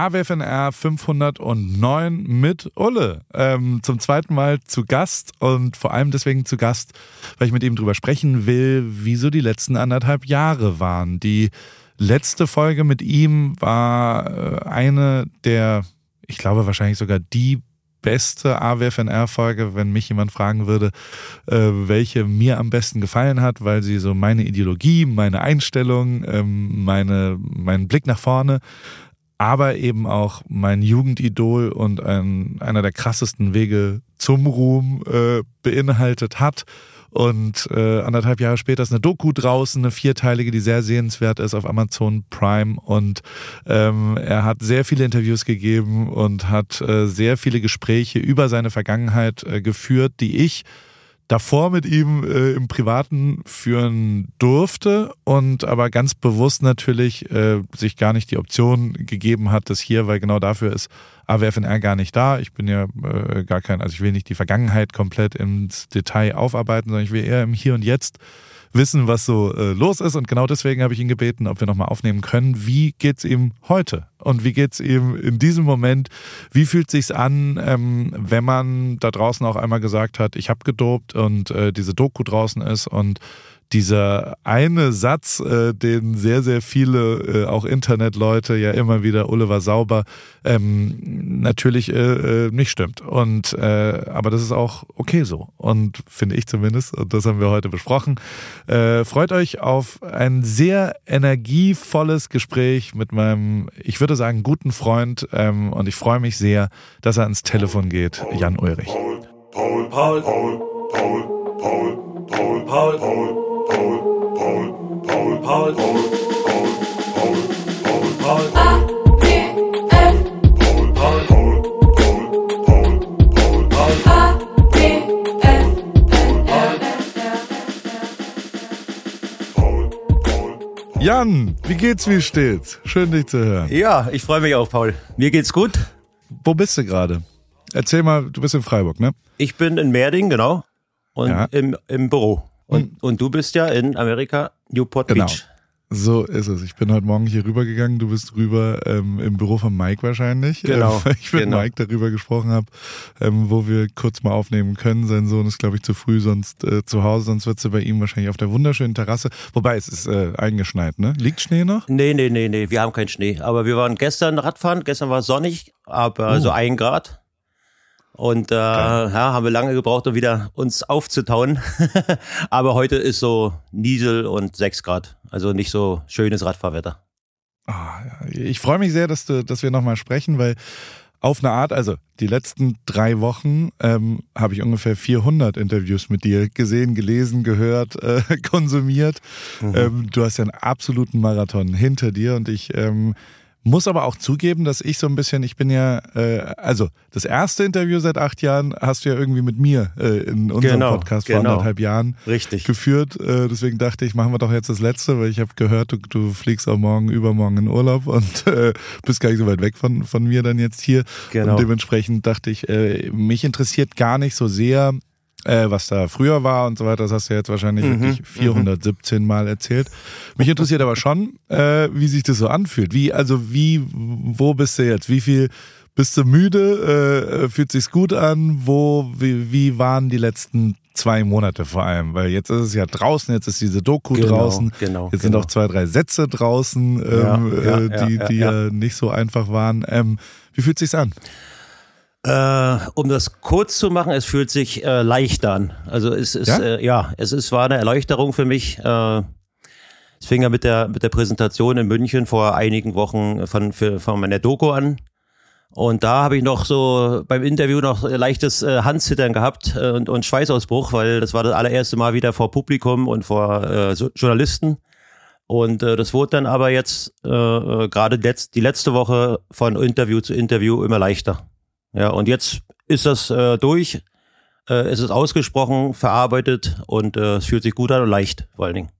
AWFNR 509 mit Ulle. Ähm, zum zweiten Mal zu Gast und vor allem deswegen zu Gast, weil ich mit ihm drüber sprechen will, wieso die letzten anderthalb Jahre waren. Die letzte Folge mit ihm war äh, eine der, ich glaube wahrscheinlich sogar die beste AWFNR-Folge, wenn mich jemand fragen würde, äh, welche mir am besten gefallen hat, weil sie so meine Ideologie, meine Einstellung, ähm, meine, meinen Blick nach vorne aber eben auch mein Jugendidol und ein, einer der krassesten Wege zum Ruhm äh, beinhaltet hat. Und äh, anderthalb Jahre später ist eine Doku draußen, eine vierteilige, die sehr sehenswert ist auf Amazon Prime. Und ähm, er hat sehr viele Interviews gegeben und hat äh, sehr viele Gespräche über seine Vergangenheit äh, geführt, die ich davor mit ihm äh, im Privaten führen durfte und aber ganz bewusst natürlich äh, sich gar nicht die Option gegeben hat, das hier, weil genau dafür ist AWFNR gar nicht da. Ich bin ja äh, gar kein, also ich will nicht die Vergangenheit komplett ins Detail aufarbeiten, sondern ich will eher im Hier und Jetzt wissen, was so äh, los ist. Und genau deswegen habe ich ihn gebeten, ob wir nochmal aufnehmen können. Wie geht's ihm heute? Und wie geht's ihm in diesem Moment? Wie fühlt sich's an, ähm, wenn man da draußen auch einmal gesagt hat, ich habe gedopt und äh, diese Doku draußen ist und dieser eine Satz, äh, den sehr, sehr viele, äh, auch Internetleute ja immer wieder, Oliver Sauber, ähm, natürlich äh, äh, nicht stimmt. Und äh, aber das ist auch okay so. Und finde ich zumindest, und das haben wir heute besprochen. Äh, freut euch auf ein sehr energievolles Gespräch mit meinem, ich würde sagen, guten Freund. Ähm, und ich freue mich sehr, dass er ans Telefon geht, Jan Ulrich. Paul, Paul, Paul, Paul, Paul, Paul, Paul, Paul. Paul, Paul, Paul, Paul, Paul, Paul, Paul, Paul, Paul. Jan, wie geht's, wie steht's? Schön, dich zu hören. Ja, ich freue mich auch, Paul. Mir geht's gut. Wo bist du gerade? Erzähl mal, du bist in Freiburg, ne? Ich bin in Merding, genau. Und ja. im, im Büro. Und, hm. und du bist ja in Amerika, Newport genau. Beach. So ist es. Ich bin heute Morgen hier rübergegangen. Du bist rüber ähm, im Büro von Mike wahrscheinlich. Genau. Ähm, ich mit genau. Mike darüber gesprochen habe, ähm, wo wir kurz mal aufnehmen können. Sein Sohn ist, glaube ich, zu früh sonst äh, zu Hause, sonst wird sie bei ihm wahrscheinlich auf der wunderschönen Terrasse. Wobei es ist äh, eingeschneit, ne? Liegt Schnee noch? Nee, nee, nee, nee. Wir haben keinen Schnee. Aber wir waren gestern Radfahren. Gestern war es sonnig, aber oh. so ein Grad. Und äh, ja, haben wir lange gebraucht, um wieder uns aufzutauen. Aber heute ist so Niesel und 6 Grad. Also nicht so schönes Radfahrwetter. Oh, ich freue mich sehr, dass, du, dass wir nochmal sprechen, weil auf eine Art, also die letzten drei Wochen ähm, habe ich ungefähr 400 Interviews mit dir gesehen, gelesen, gehört, äh, konsumiert. Mhm. Ähm, du hast ja einen absoluten Marathon hinter dir und ich ähm, muss aber auch zugeben, dass ich so ein bisschen, ich bin ja, äh, also das erste Interview seit acht Jahren hast du ja irgendwie mit mir äh, in unserem genau, Podcast vor genau. anderthalb Jahren Richtig. geführt. Äh, deswegen dachte ich, machen wir doch jetzt das letzte, weil ich habe gehört, du, du fliegst auch morgen, übermorgen in Urlaub und äh, bist gar nicht so weit weg von, von mir dann jetzt hier. Genau. Und dementsprechend dachte ich, äh, mich interessiert gar nicht so sehr, äh, was da früher war und so weiter, das hast du jetzt wahrscheinlich mhm, wirklich 417 mhm. Mal erzählt. Mich interessiert aber schon, äh, wie sich das so anfühlt. Wie, also wie, wo bist du jetzt? Wie viel bist du müde? Äh, fühlt sich's gut an? Wo, wie, wie waren die letzten zwei Monate vor allem? Weil jetzt ist es ja draußen, jetzt ist diese Doku genau, draußen. Genau, jetzt genau. sind auch zwei, drei Sätze draußen, ähm, ja, ja, äh, die, ja, die ja, nicht so einfach waren. Ähm, wie fühlt sich's an? Äh, um das kurz zu machen, es fühlt sich äh, leichter an. Also es ist ja, äh, ja es ist war eine Erleuchterung für mich. Äh, es fing ja mit der mit der Präsentation in München vor einigen Wochen von für, von meiner Doku an. Und da habe ich noch so beim Interview noch leichtes äh, Handzittern gehabt äh, und, und Schweißausbruch, weil das war das allererste Mal wieder vor Publikum und vor äh, so Journalisten. Und äh, das wurde dann aber jetzt äh, gerade letzt, die letzte Woche von Interview zu Interview immer leichter. Ja, und jetzt ist das äh, durch. Äh, es ist ausgesprochen, verarbeitet und äh, es fühlt sich gut an und leicht vor allen Dingen.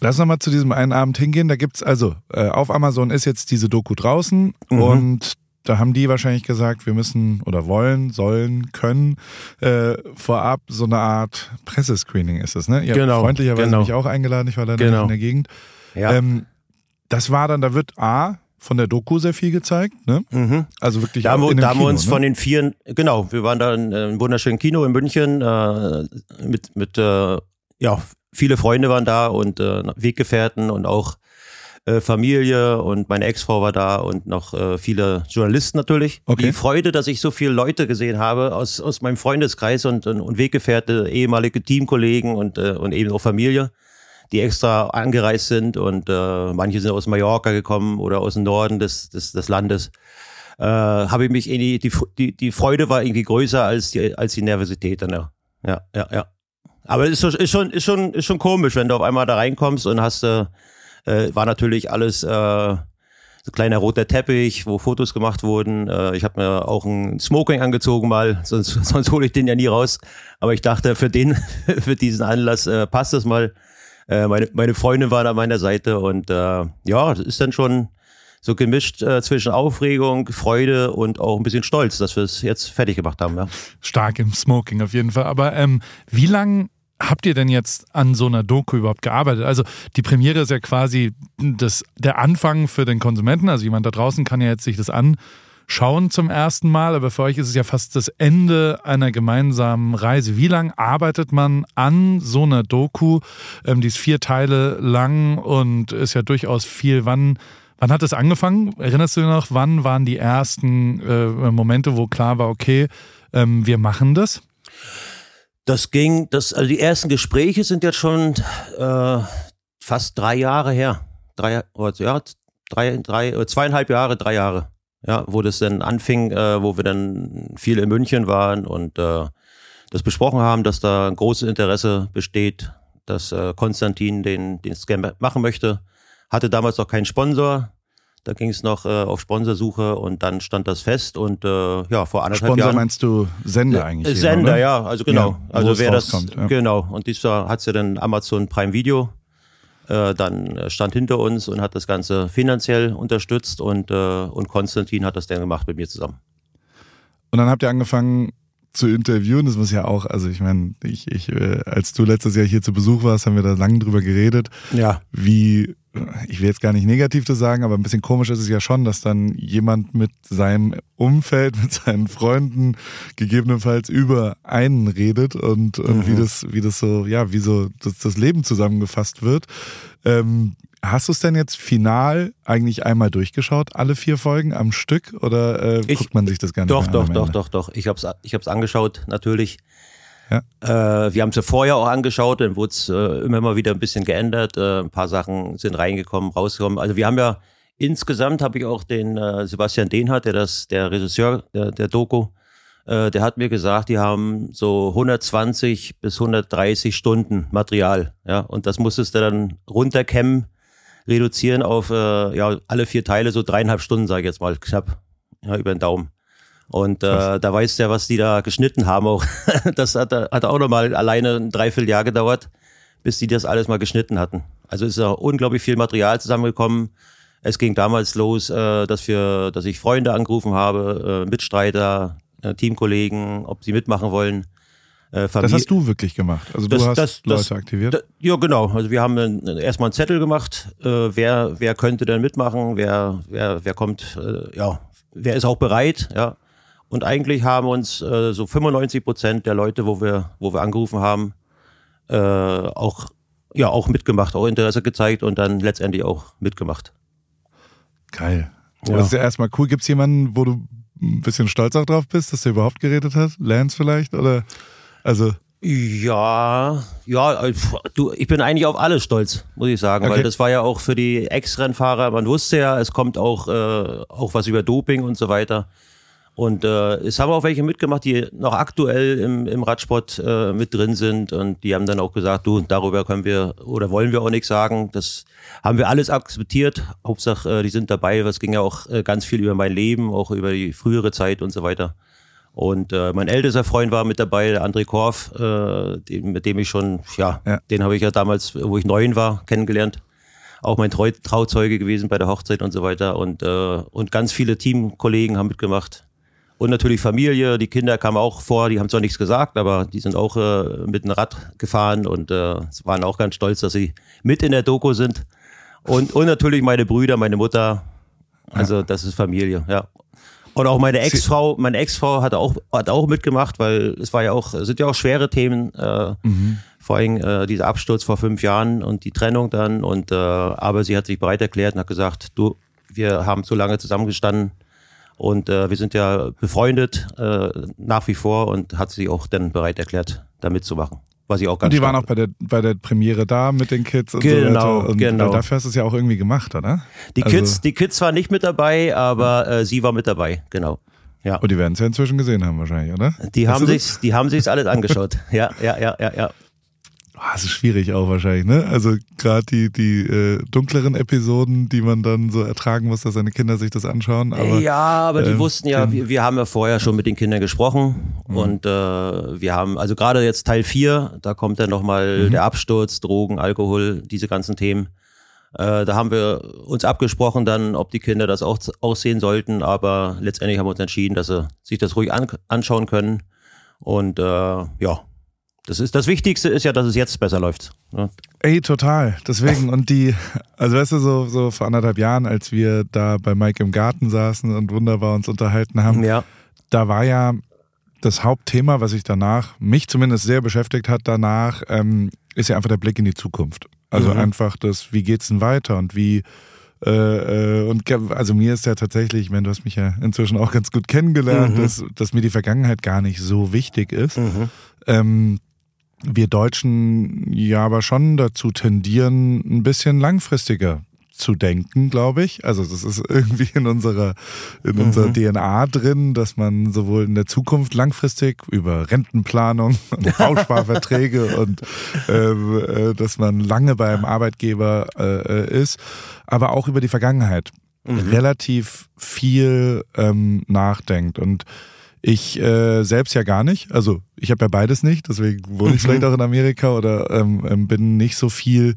Lass uns mal zu diesem einen Abend hingehen. Da gibt's also äh, auf Amazon ist jetzt diese Doku draußen mhm. und da haben die wahrscheinlich gesagt, wir müssen oder wollen, sollen, können äh, vorab so eine Art Pressescreening ist es, ne? Ihr genau, habt freundlicherweise genau. mich auch eingeladen, ich war leider genau. nicht in der Gegend. Ja. Ähm, das war dann, da wird A, von der Doku sehr viel gezeigt, ne? Mhm. Also wirklich Da haben wir, da haben uns ne? von den vier, genau, wir waren da in einem wunderschönen Kino in München äh, mit, mit äh, ja, viele Freunde waren da und äh, Weggefährten und auch äh, Familie und meine Ex-Frau war da und noch äh, viele Journalisten natürlich. Okay. Die Freude, dass ich so viele Leute gesehen habe aus, aus meinem Freundeskreis und, und, und Weggefährte, ehemalige Teamkollegen und, äh, und eben auch Familie, die extra angereist sind und äh, manche sind aus Mallorca gekommen oder aus dem Norden des, des, des Landes. Äh, habe ich mich irgendwie, die, die, die Freude war irgendwie größer als die, als die Nervosität dann, ja. Ja, ja. Aber es ist, ist schon, ist schon, ist schon komisch, wenn du auf einmal da reinkommst und hast, äh, äh, war natürlich alles äh, so kleiner roter Teppich, wo Fotos gemacht wurden. Äh, ich habe mir auch ein Smoking angezogen mal, sonst, sonst hole ich den ja nie raus. Aber ich dachte, für den, für diesen Anlass äh, passt das mal. Äh, meine, meine Freundin war an meiner Seite und äh, ja, das ist dann schon so gemischt äh, zwischen Aufregung, Freude und auch ein bisschen Stolz, dass wir es jetzt fertig gemacht haben. Ja. Stark im Smoking auf jeden Fall. Aber ähm, wie lang habt ihr denn jetzt an so einer Doku überhaupt gearbeitet? Also die Premiere ist ja quasi das, der Anfang für den Konsumenten. Also jemand da draußen kann ja jetzt sich das anschauen zum ersten Mal, aber für euch ist es ja fast das Ende einer gemeinsamen Reise. Wie lang arbeitet man an so einer Doku? Ähm, die ist vier Teile lang und ist ja durchaus viel. Wann, wann hat es angefangen? Erinnerst du dich noch, wann waren die ersten äh, Momente, wo klar war, okay, ähm, wir machen das? Das ging, das, also die ersten Gespräche sind jetzt schon äh, fast drei Jahre her. Drei, oder, ja, drei, drei, äh, zweieinhalb Jahre, drei Jahre. Ja, wo das dann anfing, äh, wo wir dann viel in München waren und äh, das besprochen haben, dass da ein großes Interesse besteht, dass äh, Konstantin den, den Scam machen möchte. Hatte damals noch keinen Sponsor. Da ging es noch äh, auf Sponsorsuche und dann stand das fest und äh, ja, vor anderthalb Sponsor Jahren. meinst du Sender eigentlich? Sender, oder? ja, also genau. Ja, also wer das ja. genau. Und dieser hat ja dann Amazon Prime Video äh, dann stand hinter uns und hat das Ganze finanziell unterstützt und äh, und Konstantin hat das dann gemacht mit mir zusammen. Und dann habt ihr angefangen zu interviewen. Das muss ja auch, also ich meine, ich, ich, äh, als du letztes Jahr hier zu Besuch warst, haben wir da lange drüber geredet, Ja. wie, ich will jetzt gar nicht negativ das sagen, aber ein bisschen komisch ist es ja schon, dass dann jemand mit seinem Umfeld, mit seinen Freunden gegebenenfalls über einen redet und, und wie das, wie das so, ja, wie so das, das Leben zusammengefasst wird. Ähm, hast du es denn jetzt final eigentlich einmal durchgeschaut, alle vier Folgen am Stück, oder äh, Ich- guckt man sich das Ganze Doch, an doch, doch, Ende? doch, doch. Ich hab's ich hab's angeschaut, natürlich. Ja. Äh, wir haben es ja vorher auch angeschaut, dann wurde es äh, immer mal wieder ein bisschen geändert. Äh, ein paar Sachen sind reingekommen, rausgekommen. Also wir haben ja insgesamt habe ich auch den äh, Sebastian Dehnhardt, der das, der Regisseur der, der Doku, äh, der hat mir gesagt, die haben so 120 bis 130 Stunden Material. Ja, und das musstest du dann runterkämmen, reduzieren auf äh, ja alle vier Teile, so dreieinhalb Stunden, sage ich jetzt mal, knapp ja, über den Daumen. Und äh, da weißt du ja, was die da geschnitten haben auch. Das hat, hat auch nochmal alleine ein Dreivierteljahr gedauert, bis die das alles mal geschnitten hatten. Also ist ja unglaublich viel Material zusammengekommen. Es ging damals los, äh, dass wir, dass ich Freunde angerufen habe, äh, Mitstreiter, äh, Teamkollegen, ob sie mitmachen wollen. Äh, Das Familie- hast du wirklich gemacht. Also du Das- hast das- das- Leute aktiviert. da, ja, genau. Also wir haben erstmal einen Zettel gemacht, äh, wer, wer könnte denn mitmachen, wer, wer, wer kommt, äh, ja, wer ist auch bereit, ja. Und eigentlich haben uns äh, so 95 Prozent der Leute, wo wir, wo wir angerufen haben, äh, auch, ja, auch mitgemacht, auch Interesse gezeigt und dann letztendlich auch mitgemacht. Geil. Ja. Das ist ja erstmal cool. Gibt es jemanden, wo du ein bisschen stolz auch drauf bist, dass der überhaupt geredet hat? Lance vielleicht? Oder also Ja, ja, äh, du, ich bin eigentlich auf alles stolz, muss ich sagen, Okay. weil das war ja auch für die Ex-Rennfahrer, man wusste ja, es kommt auch, äh, auch was über Doping und so weiter. Und äh, es haben auch welche mitgemacht, die noch aktuell im, im Radsport äh, mit drin sind und die haben dann auch gesagt, du, darüber können wir oder wollen wir auch nichts sagen. Das haben wir alles akzeptiert. Hauptsache, äh, die sind dabei. Es ging ja auch äh, ganz viel über mein Leben, auch über die frühere Zeit und so weiter. Und äh, mein ältester Freund war mit dabei, der André Korf, äh, den, mit dem ich schon, ja, Ja. den habe ich ja damals, wo ich neun war, kennengelernt. Auch mein Treu Trauzeuge gewesen bei der Hochzeit und so weiter. Und, äh, und ganz viele Teamkollegen haben mitgemacht. Und natürlich Familie, die Kinder kamen auch vor, die haben zwar nichts gesagt, aber die sind auch äh, mit dem Rad gefahren und äh, waren auch ganz stolz, dass sie mit in der Doku sind. Und, und natürlich meine Brüder, meine Mutter Also das ist Familie, ja. Und auch meine Ex-Frau, meine Ex-Frau hat auch, hat auch mitgemacht, weil es war ja auch, sind ja auch schwere Themen, äh, mhm. vor allem äh, dieser Absturz vor fünf Jahren und die Trennung dann. Und äh, aber sie hat sich bereit erklärt und hat gesagt, du, wir haben so lange zusammengestanden und äh, wir sind ja befreundet äh, nach wie vor und hat sich auch dann bereit erklärt, da mitzumachen. Was ich auch ganz und die waren auch bei der, bei der Premiere da mit den Kids und genau, so weiter. Und genau. dafür hast du es ja auch irgendwie gemacht, oder? Die also Kids, die Kids waren nicht mit dabei, aber äh, sie war mit dabei, genau. Ja. Und die werden es ja inzwischen gesehen haben wahrscheinlich, oder? Die haben sich, die haben sich's alles angeschaut. ja, ja, ja, ja, ja. Oh, das ist schwierig auch wahrscheinlich, ne? Also gerade die, die äh, dunkleren Episoden, die man dann so ertragen muss, dass seine Kinder sich das anschauen. Aber, ja, aber die äh, wussten ja, wir, wir haben ja vorher schon mit den Kindern gesprochen mhm. und äh, wir haben, also gerade jetzt Teil 4, da kommt dann nochmal mhm. der Absturz, Drogen, Alkohol, diese ganzen Themen. Äh, da haben wir uns abgesprochen dann, ob die Kinder das auch, auch sehen sollten, aber letztendlich haben wir uns entschieden, dass sie sich das ruhig an, anschauen können und äh, ja, das ist das Wichtigste ist ja, dass es jetzt besser läuft. Ne? Ey, total. Deswegen und die, also weißt du so so vor anderthalb Jahren, als wir da bei Mike im Garten saßen und wunderbar uns unterhalten haben, ja. da war ja das Hauptthema, was sich danach mich zumindest sehr beschäftigt hat, danach ähm, ist ja einfach der Blick in die Zukunft. Also mhm. einfach das, wie geht's denn weiter und wie äh, äh, und also mir ist ja tatsächlich, ich meine, du hast mich ja inzwischen auch ganz gut kennengelernt, mhm. dass, dass mir die Vergangenheit gar nicht so wichtig ist. Mhm. Ähm, wir Deutschen ja aber schon dazu tendieren, ein bisschen langfristiger zu denken, glaube ich. Also das ist irgendwie in unserer in unserer mhm. DNA drin, dass man sowohl in der Zukunft langfristig über Rentenplanung und Bausparverträge und ähm, äh, dass man lange beim Arbeitgeber äh, ist, aber auch über die Vergangenheit mhm. relativ viel ähm, nachdenkt und ich äh, selbst ja gar nicht. Also ich habe ja beides nicht, deswegen wohne ich mhm. vielleicht auch in Amerika oder ähm, ähm, bin nicht so viel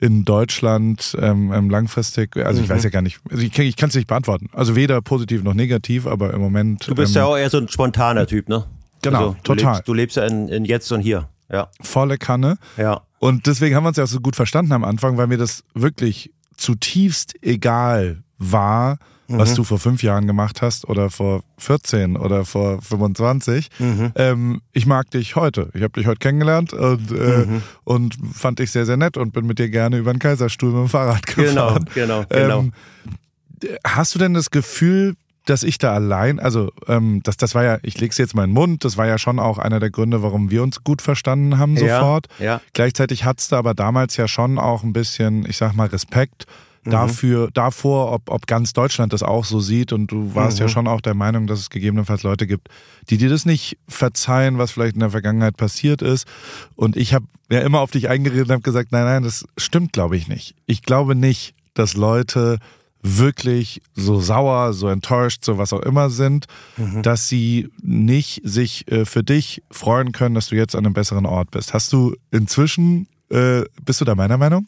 in Deutschland ähm, ähm langfristig. Also ich mhm. weiß ja gar nicht, also ich, ich kann es nicht beantworten. Also weder positiv noch negativ, aber im Moment. Du bist ähm, ja auch eher so ein spontaner Typ, ne? Genau, also, du total. Lebst, du lebst ja in, in Jetzt und Hier. Ja. Volle Kanne. Ja. Und deswegen haben wir uns ja auch so gut verstanden am Anfang, weil mir das wirklich zutiefst egal war, was mhm. du vor fünf Jahren gemacht hast oder vor 14 oder vor 25. Mhm. Ähm, ich mag dich heute. Ich habe dich heute kennengelernt und, äh, mhm. und fand dich sehr, sehr nett und bin mit dir gerne über den Kaiserstuhl mit dem Fahrrad gefahren. Genau, genau, genau. Ähm, hast du denn das Gefühl, dass ich da allein, also ähm, das, das war ja, ich leg's jetzt mal in den Mund, das war ja schon auch einer der Gründe, warum wir uns gut verstanden haben sofort. Ja, ja. Gleichzeitig hat's da aber damals ja schon auch ein bisschen, ich sag mal, Respekt Mhm. dafür, davor, ob, ob ganz Deutschland das auch so sieht. Und du warst mhm. ja schon auch der Meinung, dass es gegebenenfalls Leute gibt, die dir das nicht verzeihen, was vielleicht in der Vergangenheit passiert ist. Und ich habe ja immer auf dich eingeredet und habe gesagt, nein, nein, das stimmt, glaube ich nicht. Ich glaube nicht, dass Leute wirklich so sauer, so enttäuscht, so was auch immer sind, mhm. dass sie nicht sich äh, für dich freuen können, dass du jetzt an einem besseren Ort bist. Hast du inzwischen, äh, bist du da meiner Meinung?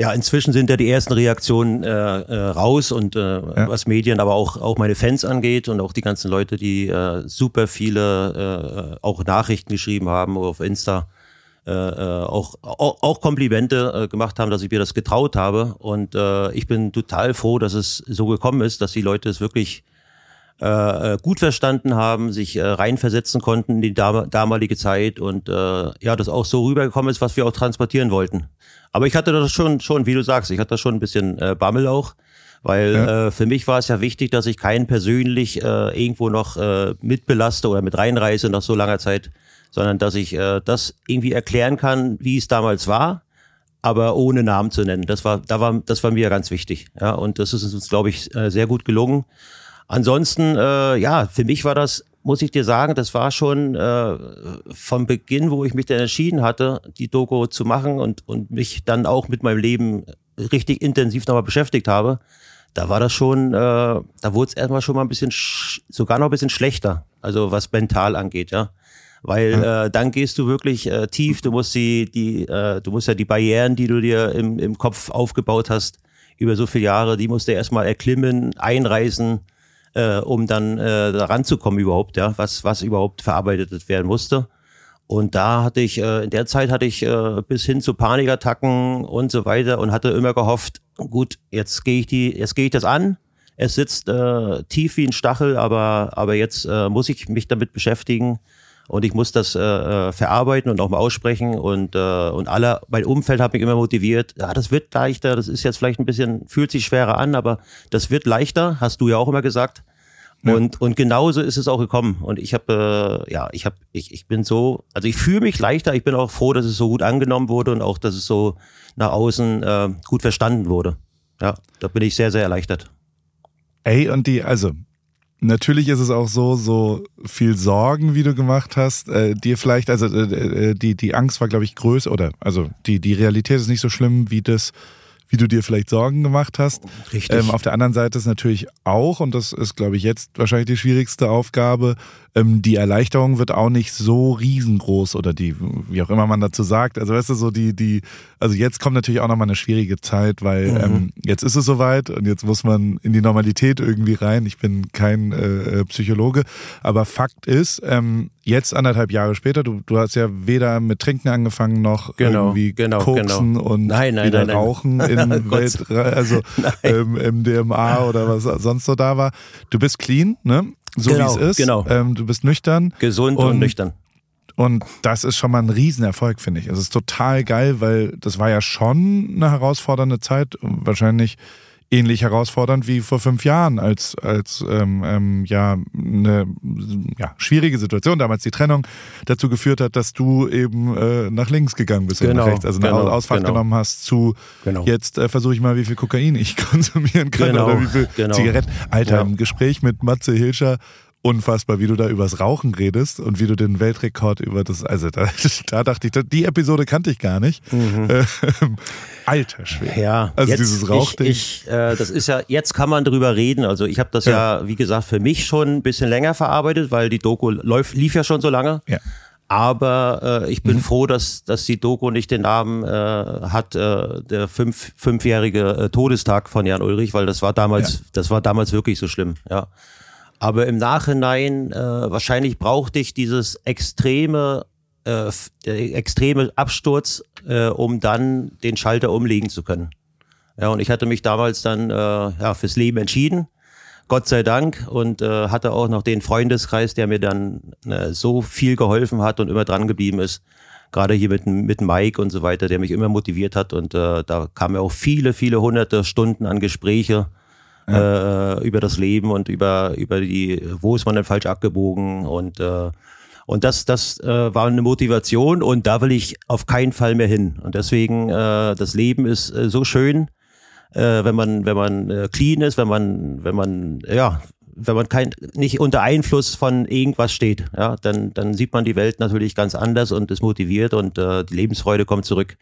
Ja, inzwischen sind ja die ersten Reaktionen äh, äh, raus und äh, ja. was Medien, aber auch auch meine Fans angeht und auch die ganzen Leute, die äh, super viele äh, auch Nachrichten geschrieben haben auf Insta, äh, äh, auch, auch auch Komplimente äh, gemacht haben, dass ich mir das getraut habe und äh, ich bin total froh, dass es so gekommen ist, dass die Leute es wirklich äh, äh gut verstanden haben, sich äh, reinversetzen konnten in die damalige Zeit und äh, ja, das auch so rübergekommen ist, was wir auch transportieren wollten. Aber ich hatte das schon, schon, wie du sagst, ich hatte das schon ein bisschen äh, Bammel auch, weil ja. äh, für mich war es ja wichtig, dass ich keinen persönlich äh, irgendwo noch äh, mitbelaste oder mit reinreise nach so langer Zeit, sondern dass ich äh, das irgendwie erklären kann, wie es damals war, aber ohne Namen zu nennen. Das war, da war, das war mir ganz wichtig. Ja, und das ist uns, glaube ich, äh, sehr gut gelungen. Ansonsten, äh, ja, für mich war das muss ich dir sagen, das war schon äh, vom Beginn, wo ich mich dann entschieden hatte, die Doku zu machen und, und mich dann auch mit meinem Leben richtig intensiv nochmal beschäftigt habe, da war das schon, äh, da wurde es erstmal schon mal ein bisschen, sogar noch ein bisschen schlechter, also was mental angeht, ja. Weil ja. äh, dann gehst du wirklich äh, tief, du musst die, die, äh, du musst ja die Barrieren, die du dir im, im Kopf aufgebaut hast, über so viele Jahre, die musst du erstmal erklimmen, einreißen, äh, um dann äh, da ranzukommen überhaupt, ja, was, was überhaupt verarbeitet werden musste. Und da hatte ich, äh, in der Zeit hatte ich äh, bis hin zu Panikattacken und so weiter und hatte immer gehofft, gut, jetzt gehe ich die, jetzt gehe ich das an. Es sitzt äh, tief wie ein Stachel, aber, aber jetzt äh, muss ich mich damit beschäftigen und ich muss das äh, äh, verarbeiten und auch mal aussprechen. Und äh, und alle mein Umfeld hat mich immer motiviert. Ja das wird leichter. Das ist jetzt vielleicht ein bisschen fühlt sich schwerer an aber das wird leichter hast du ja auch immer gesagt. Ja. und und genauso ist es auch gekommen. Und ich habe äh, ja ich habe ich ich bin so also ich fühle mich leichter. Ich bin auch froh dass es so gut angenommen wurde und auch dass es so nach außen äh, gut verstanden wurde. Ja da bin ich sehr sehr erleichtert. Ey, und die, also Natürlich ist es auch so, so viel Sorgen, wie du gemacht hast, äh, dir vielleicht, also äh, äh die, die Angst war, glaube ich, größer, oder also die, die Realität ist nicht so schlimm, wie das wie du dir vielleicht Sorgen gemacht hast. Richtig. Ähm, auf der anderen Seite ist natürlich auch, und das ist, glaube ich, jetzt wahrscheinlich die schwierigste Aufgabe, ähm, die Erleichterung wird auch nicht so riesengroß oder die, wie auch immer man dazu sagt. Also weißt du, so die, die, also jetzt kommt natürlich auch nochmal eine schwierige Zeit, weil mhm. ähm, jetzt ist es soweit und jetzt muss man in die Normalität irgendwie rein. Ich bin kein äh, Psychologe, aber Fakt ist, ähm, jetzt anderthalb Jahre später, du, du hast ja weder mit Trinken angefangen noch genau, irgendwie genau, Koksen genau. und nein, nein, wieder nein, Rauchen in Welt, also ähm, MDMA oder was sonst so da war. Du bist clean, ne? So genau, wie es ist. Genau. Ähm, du bist nüchtern. Gesund und, und nüchtern. Und das ist schon mal ein Riesenerfolg, finde ich. Es ist total geil, weil das war ja schon eine herausfordernde Zeit. Wahrscheinlich ähnlich herausfordernd wie vor fünf Jahren, als, als ähm, ähm, ja eine ja, schwierige Situation, damals die Trennung, dazu geführt hat, dass du eben äh, nach links gegangen bist genau, nach rechts, also eine genau, Ausfahrt genau. genommen hast zu genau. jetzt äh, versuche ich mal, wie viel Kokain ich konsumieren kann genau, oder wie viel genau. Zigaretten. Alter, ja. im Gespräch mit Matze Hilscher unfassbar, wie du da übers Rauchen redest und wie du den Weltrekord über das, also da, da dachte ich, die Episode kannte ich gar nicht. Mhm. Ähm, alter Schwede. Ja, also jetzt, dieses Rauchding. Ich, ich, äh, das ist ja, jetzt kann man drüber reden. Also ich habe das ja. ja. wie gesagt, für mich schon ein bisschen länger verarbeitet, weil die Doku läuft, lief ja schon so lange. Ja. Aber äh, ich bin mhm. froh, dass, dass die Doku nicht den Namen äh, hat, äh, der fünf, fünfjährige äh, Todestag von Jan Ulrich, weil das war damals, ja. das war damals wirklich so schlimm, ja. Aber im Nachhinein, äh, wahrscheinlich brauchte ich dieses extreme, äh, extreme Absturz, äh, um dann den Schalter umlegen zu können. Ja, und ich hatte mich damals dann äh, ja, fürs Leben entschieden. Gott sei Dank und äh, hatte auch noch den Freundeskreis, der mir dann äh, so viel geholfen hat und immer dran geblieben ist. Gerade hier mit, mit Mike und so weiter, der mich immer motiviert hat und äh, da kamen ja auch viele, viele hunderte Stunden an Gespräche ja. äh, über das Leben und über, über die, wo ist man denn falsch abgebogen und äh, und das, das äh, war eine Motivation und da will ich auf keinen Fall mehr hin. Und deswegen, äh, das Leben ist äh, so schön, äh, wenn man, wenn man äh, clean ist, wenn man, wenn man, ja, wenn man kein, nicht unter Einfluss von irgendwas steht, ja, dann, dann sieht man die Welt natürlich ganz anders und ist motiviert und äh, die Lebensfreude kommt zurück.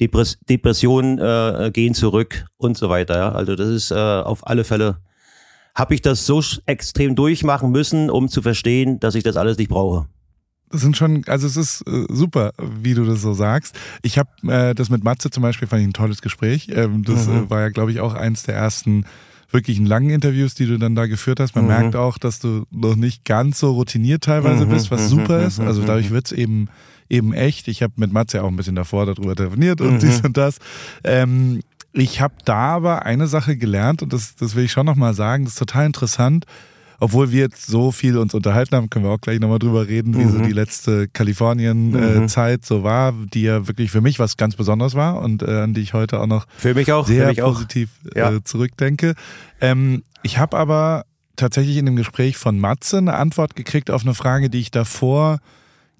Depress Depressionen äh, gehen zurück und so weiter. Ja? Also das ist äh, auf alle Fälle, habe ich das so extrem durchmachen müssen, um zu verstehen, dass ich das alles nicht brauche. Das sind schon, also es ist äh, super, wie du das so sagst. Ich habe äh, das mit Matze zum Beispiel, fand ich ein tolles Gespräch. Ähm, das mhm. äh, war ja, glaube ich, auch eins der ersten wirklichen langen Interviews, die du dann da geführt hast. Man mhm. merkt auch, dass du noch nicht ganz so routiniert teilweise mhm. bist, was super ist. Also dadurch wird's eben eben echt. Ich habe mit Matze auch ein bisschen davor darüber telefoniert und mhm. dies und das. Ähm, ich habe da aber eine Sache gelernt und das, das will ich schon nochmal sagen, das ist total interessant. Obwohl wir jetzt so viel uns unterhalten haben, können wir auch gleich nochmal drüber reden, wie mhm. so die letzte Kalifornien-Zeit mhm. so war, die ja wirklich für mich was ganz Besonderes war und äh, an die ich heute auch noch für mich auch, sehr mich positiv auch. Ja. Äh, zurückdenke. Ähm, ich habe aber tatsächlich in dem Gespräch von Matze eine Antwort gekriegt auf eine Frage, die ich davor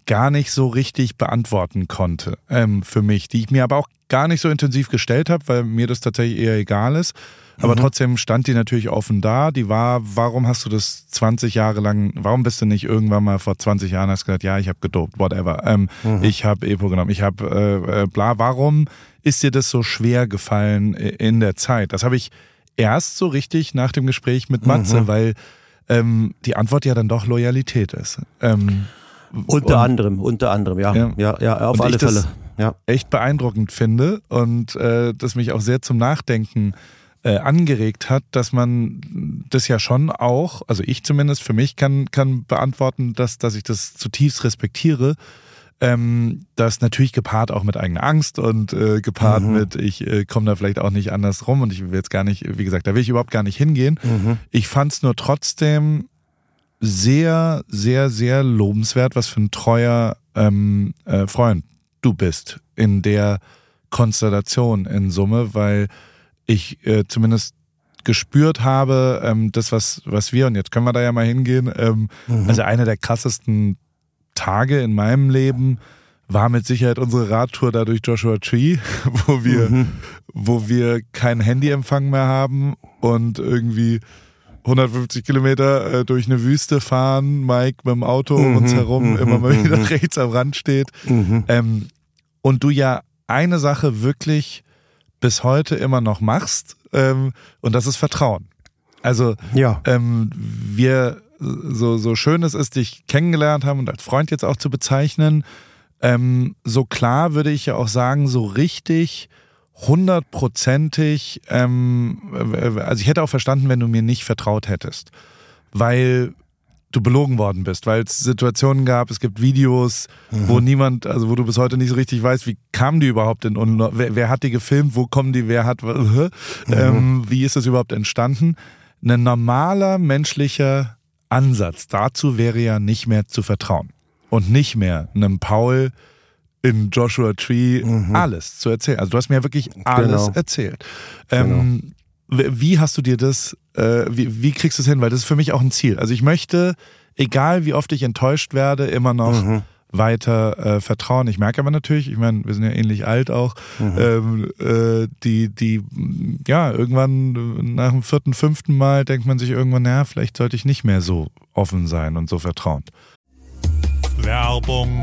gar nicht so richtig beantworten konnte ähm, für mich, die ich mir aber auch gar nicht so intensiv gestellt habe, weil mir das tatsächlich eher egal ist. Aber mhm. trotzdem stand die natürlich offen da. Die war, warum hast du das 20 Jahre lang, warum bist du nicht irgendwann mal vor 20 Jahren hast gesagt, ja, ich habe gedopt, whatever. Ähm, mhm. Ich habe Epo genommen, ich habe äh, äh, bla. Warum ist dir das so schwer gefallen in der Zeit? Das habe ich erst so richtig nach dem Gespräch mit Matze, mhm. weil ähm, die Antwort ja dann doch Loyalität ist. Ähm, unter und, anderem, unter anderem, ja. Ja, ja, ja auf alle Fälle. Ja. Echt beeindruckend finde und äh, das mich auch sehr zum Nachdenken äh, angeregt hat, dass man das ja schon auch, also ich zumindest für mich kann, kann beantworten, dass, dass ich das zutiefst respektiere, Ähm, das natürlich gepaart auch mit eigener Angst und äh, gepaart mhm. mit, ich äh, komme da vielleicht auch nicht anders rum und ich will jetzt gar nicht, wie gesagt, da will ich überhaupt gar nicht hingehen. Mhm. Ich fand es nur trotzdem sehr, sehr, sehr lobenswert, was für ein treuer ähm, äh, Freund du bist in der Konstellation in Summe, weil ich äh, zumindest gespürt habe, ähm, das, was, was wir, und jetzt können wir da ja mal hingehen, ähm, mhm. also einer der krassesten Tage in meinem Leben war mit Sicherheit unsere Radtour da durch Joshua Tree, wo wir, mhm. wo wir kein Handyempfang mehr haben und irgendwie 150 Kilometer äh, durch eine Wüste fahren, Mike mit dem Auto um uns mhm. herum mhm. immer mal wieder mhm. rechts am Rand steht. Mhm. Ähm, und du ja eine Sache wirklich bis heute immer noch machst, ähm, und das ist Vertrauen. Also ja. ähm, wir, so, so schön es ist, dich kennengelernt haben und als Freund jetzt auch zu bezeichnen, ähm, so klar würde ich ja auch sagen, so richtig hundertprozentig, ähm, also ich hätte auch verstanden, wenn du mir nicht vertraut hättest, weil du belogen worden bist, weil es Situationen gab, es gibt Videos, mhm. wo niemand, also wo du bis heute nicht so richtig weißt, wie kamen die überhaupt in wer, wer, hat die gefilmt, wo kommen die, wer hat, mhm. ähm, wie ist das überhaupt entstanden? Ein normaler menschlicher Ansatz dazu wäre ja nicht mehr zu vertrauen und nicht mehr einem Paul in Joshua Tree mhm. alles zu erzählen. Also du hast mir ja wirklich alles genau. erzählt. Ähm, genau. Wie hast du dir das, äh, wie, wie kriegst du es hin? Weil das ist für mich auch ein Ziel. Also ich möchte, egal wie oft ich enttäuscht werde, immer noch mhm. weiter äh, vertrauen. Ich merke aber natürlich, ich meine, wir sind ja ähnlich alt auch, mhm. ähm, äh, die, die, ja, irgendwann nach dem vierten, fünften Mal denkt man sich irgendwann, naja, vielleicht sollte ich nicht mehr so offen sein und so vertrauen. Werbung.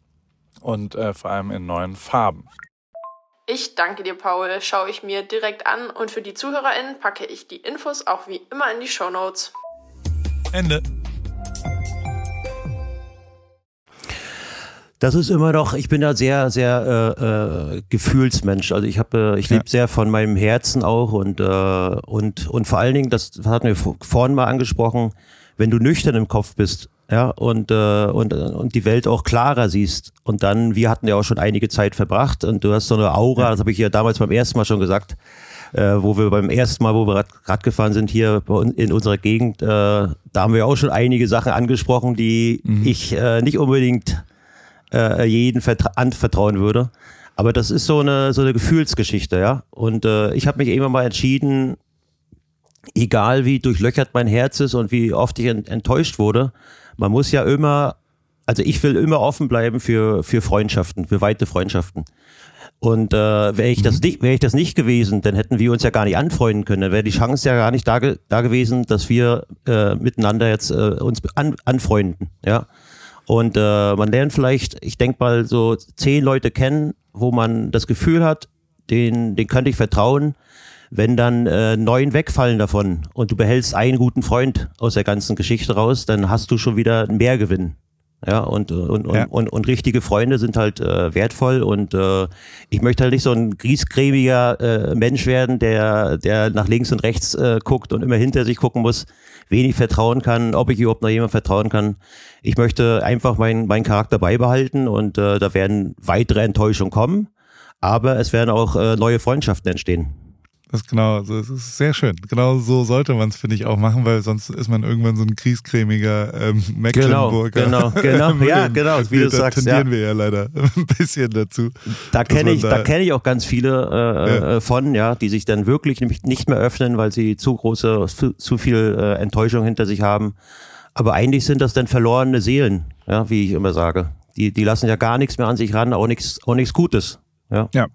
und äh, vor allem in neuen Farben. Ich danke dir, Paul. Schaue ich mir direkt an und für die ZuhörerInnen packe ich die Infos auch wie immer in die Show Notes. Ende. Das ist immer noch, ich bin da sehr, sehr äh, äh, Gefühlsmensch. Also ich habe, äh, ich ja. lebe sehr von meinem Herzen auch und, äh, und, und vor allen Dingen, das hatten wir vorhin mal angesprochen, wenn du nüchtern im Kopf bist ja, und, äh, und, und die Welt auch klarer siehst. Und dann, wir hatten ja auch schon einige Zeit verbracht und du hast so eine Aura, das habe ich ja damals beim ersten Mal schon gesagt, äh, wo wir beim ersten Mal, wo wir Rad, Rad gefahren sind hier in unserer Gegend, äh, da haben wir auch schon einige Sachen angesprochen, die mhm. ich äh, nicht unbedingt äh, jeden anvertrauen würde. Aber das ist so eine, so eine Gefühlsgeschichte, ja. Und äh, ich habe mich irgendwann mal entschieden, egal wie durchlöchert mein Herz ist und wie oft ich enttäuscht wurde, man muss ja immer, also ich will immer offen bleiben für, für Freundschaften, für weite Freundschaften. Und äh, wäre ich das mhm. nicht, wäre ich das nicht gewesen, dann hätten wir uns ja gar nicht anfreunden können. Dann wäre die Chance ja gar nicht da, da gewesen, dass wir äh, miteinander jetzt äh, uns an, anfreunden. Ja. Und äh, man lernt vielleicht, ich denke mal, so zehn Leute kennen, wo man das Gefühl hat, den, den könnte ich vertrauen. Wenn dann äh, neun wegfallen davon und du behältst einen guten Freund aus der ganzen Geschichte raus, dann hast du schon wieder einen Mehrgewinn. Ja, und, und, ja. Und, und, und richtige Freunde sind halt äh, wertvoll und äh, ich möchte halt nicht so ein griesgrämiger äh, Mensch werden, der, der nach links und rechts äh, guckt und immer hinter sich gucken muss, wenig vertrauen kann, ob ich überhaupt noch jemand vertrauen kann. Ich möchte einfach meinen mein Charakter beibehalten und äh, da werden weitere Enttäuschungen kommen, aber es werden auch äh, neue Freundschaften entstehen. Das ist genau, also es ist sehr schön. Genau so sollte man es, finde ich, auch machen, weil sonst ist man irgendwann so ein kriegskrämiger ähm, Mecklenburger. Genau, genau, genau. ja, genau, wie du da sagst. tendieren ja. wir ja leider ein bisschen dazu. Da kenne ich, da, da kenne ich auch ganz viele äh, ja. Äh, von, ja, die sich dann wirklich nicht mehr öffnen, weil sie zu große, zu, zu viel äh, Enttäuschung hinter sich haben. Aber eigentlich sind das dann verlorene Seelen, ja, wie ich immer sage. Die, die lassen ja gar nichts mehr an sich ran, auch nichts, auch nichts Gutes. Ja. ja.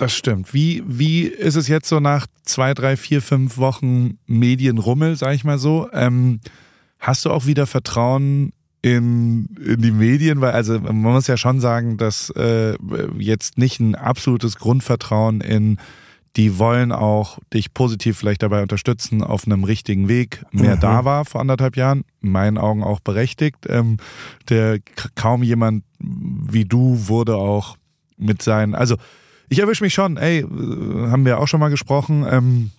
Das stimmt. Wie, wie ist es jetzt so nach zwei, drei, vier, fünf Wochen Medienrummel, sag ich mal so? Ähm, hast du auch wieder Vertrauen in, in die Medien? Weil, also man muss ja schon sagen, dass äh, jetzt nicht ein absolutes Grundvertrauen in die wollen auch dich positiv vielleicht dabei unterstützen, auf einem richtigen Weg mehr mhm. da war vor anderthalb Jahren. In meinen Augen auch berechtigt. Ähm, der kaum jemand wie du wurde auch mit seinen, also ich erwische mich schon, ey, äh, haben wir auch schon mal gesprochen, ähm,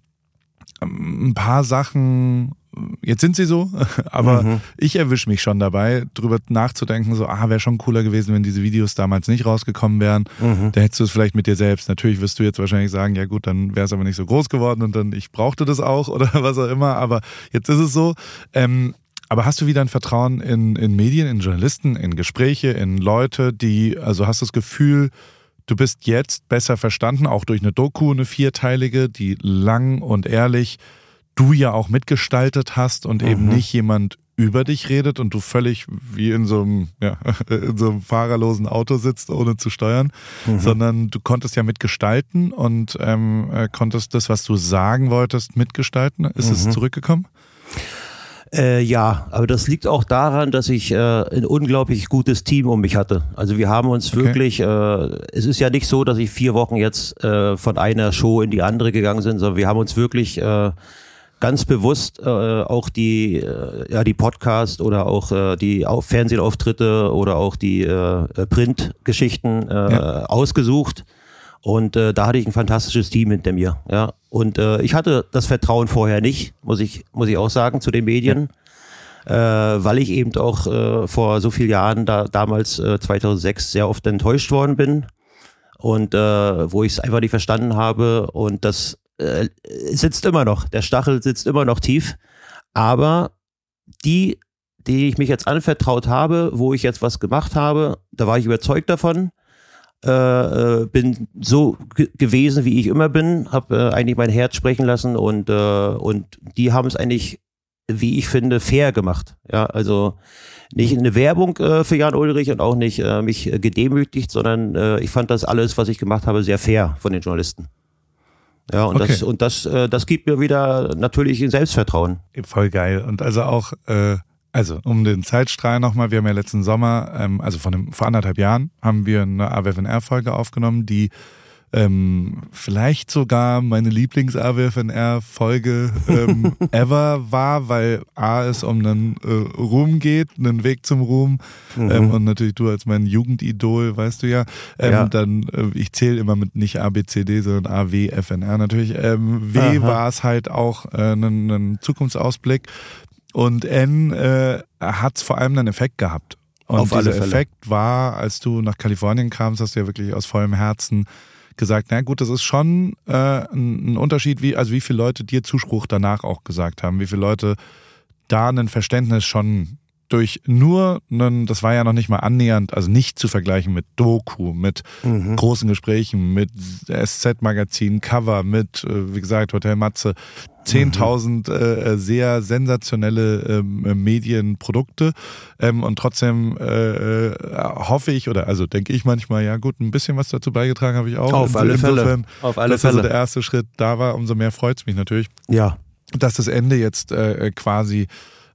ein paar Sachen, jetzt sind sie so, aber mhm. ich erwische mich schon dabei, drüber nachzudenken, so, ah, wäre schon cooler gewesen, wenn diese Videos damals nicht rausgekommen wären. Mhm. Da hättest du es vielleicht mit dir selbst. Natürlich wirst du jetzt wahrscheinlich sagen, ja gut, dann wäre es aber nicht so groß geworden und dann, ich brauchte das auch oder was auch immer, aber jetzt ist es so. Ähm, aber hast du wieder ein Vertrauen in, in Medien, in Journalisten, in Gespräche, in Leute, die, also hast du das Gefühl, Du bist jetzt besser verstanden, auch durch eine Doku, eine vierteilige, die lang und ehrlich du ja auch mitgestaltet hast und mhm. eben nicht jemand über dich redet und du völlig wie in so einem, ja, in so einem fahrerlosen Auto sitzt, ohne zu steuern, mhm. sondern du konntest ja mitgestalten und ähm, äh, konntest das, was du sagen wolltest, mitgestalten. Ist mhm. es zurückgekommen? Äh, ja, aber das liegt auch daran, dass ich äh, ein unglaublich gutes Team um mich hatte. Also wir haben uns okay. wirklich, äh, es ist ja nicht so, dass ich vier Wochen jetzt äh, von einer Show in die andere gegangen sind, sondern wir haben uns wirklich äh, ganz bewusst äh, auch die, äh, ja, die Podcast oder auch äh, die Auf Fernsehauftritte oder auch die äh, Printgeschichten äh, ja. ausgesucht. Und äh, da hatte ich ein fantastisches Team hinter mir. Ja. Und äh, ich hatte das Vertrauen vorher nicht, muss ich, muss ich auch sagen, zu den Medien. Äh, weil ich eben auch äh, vor so vielen Jahren, da, damals äh, 2006, sehr oft enttäuscht worden bin. Und äh, wo ich es einfach nicht verstanden habe. Und das äh, sitzt immer noch. Der Stachel sitzt immer noch tief. Aber die, die ich mich jetzt anvertraut habe, wo ich jetzt was gemacht habe, da war ich überzeugt davon äh, äh, bin so gewesen, wie ich immer bin, habe äh, eigentlich mein Herz sprechen lassen und, äh, und die haben es eigentlich, wie ich finde, fair gemacht. Ja, also nicht eine Werbung äh, für Jan Ulrich und auch nicht äh, mich gedemütigt, sondern äh, ich fand das alles, was ich gemacht habe, sehr fair von den Journalisten. Ja, und okay. das, und das, äh, das gibt mir wieder natürlich ein Selbstvertrauen. Voll geil. Und also auch, äh, also, um den Zeitstrahl nochmal, wir haben ja letzten Sommer, ähm, also von dem, vor anderthalb Jahren, haben wir eine AWFNR-Folge aufgenommen, die ähm, vielleicht sogar meine Lieblings-AWFNR-Folge ähm, ever war, weil A es um einen äh, Ruhm geht, einen Weg zum Ruhm mhm. ähm, und natürlich du als mein Jugendidol, weißt du ja, ähm, ja. dann, äh, ich zähle immer mit nicht ABCD, sondern AWFNR natürlich. Ähm, w war es halt auch äh, ein Zukunftsausblick und N äh, hat es vor allem einen Effekt gehabt. Und Auf dieser Effekt war, als du nach Kalifornien kamst, hast du ja wirklich aus vollem Herzen gesagt, na gut, das ist schon äh, ein, ein Unterschied, wie, also wie viele Leute dir Zuspruch danach auch gesagt haben, wie viele Leute da ein Verständnis schon durch nur einen, das war ja noch nicht mal annähernd, also nicht zu vergleichen mit Doku, mit mhm. großen Gesprächen, mit SZ-Magazin, Cover, mit, äh, wie gesagt, Hotel Matze, 10.000 mhm. äh, sehr sensationelle ähm, äh, Medienprodukte ähm, und trotzdem äh, äh, hoffe ich oder also denke ich manchmal, ja gut, ein bisschen was dazu beigetragen habe ich auch. Auf alle Insofern, Fälle. Auf alle dass Fälle. Also der erste Schritt da war, umso mehr freut es mich natürlich. Ja. Dass das Ende jetzt äh, quasi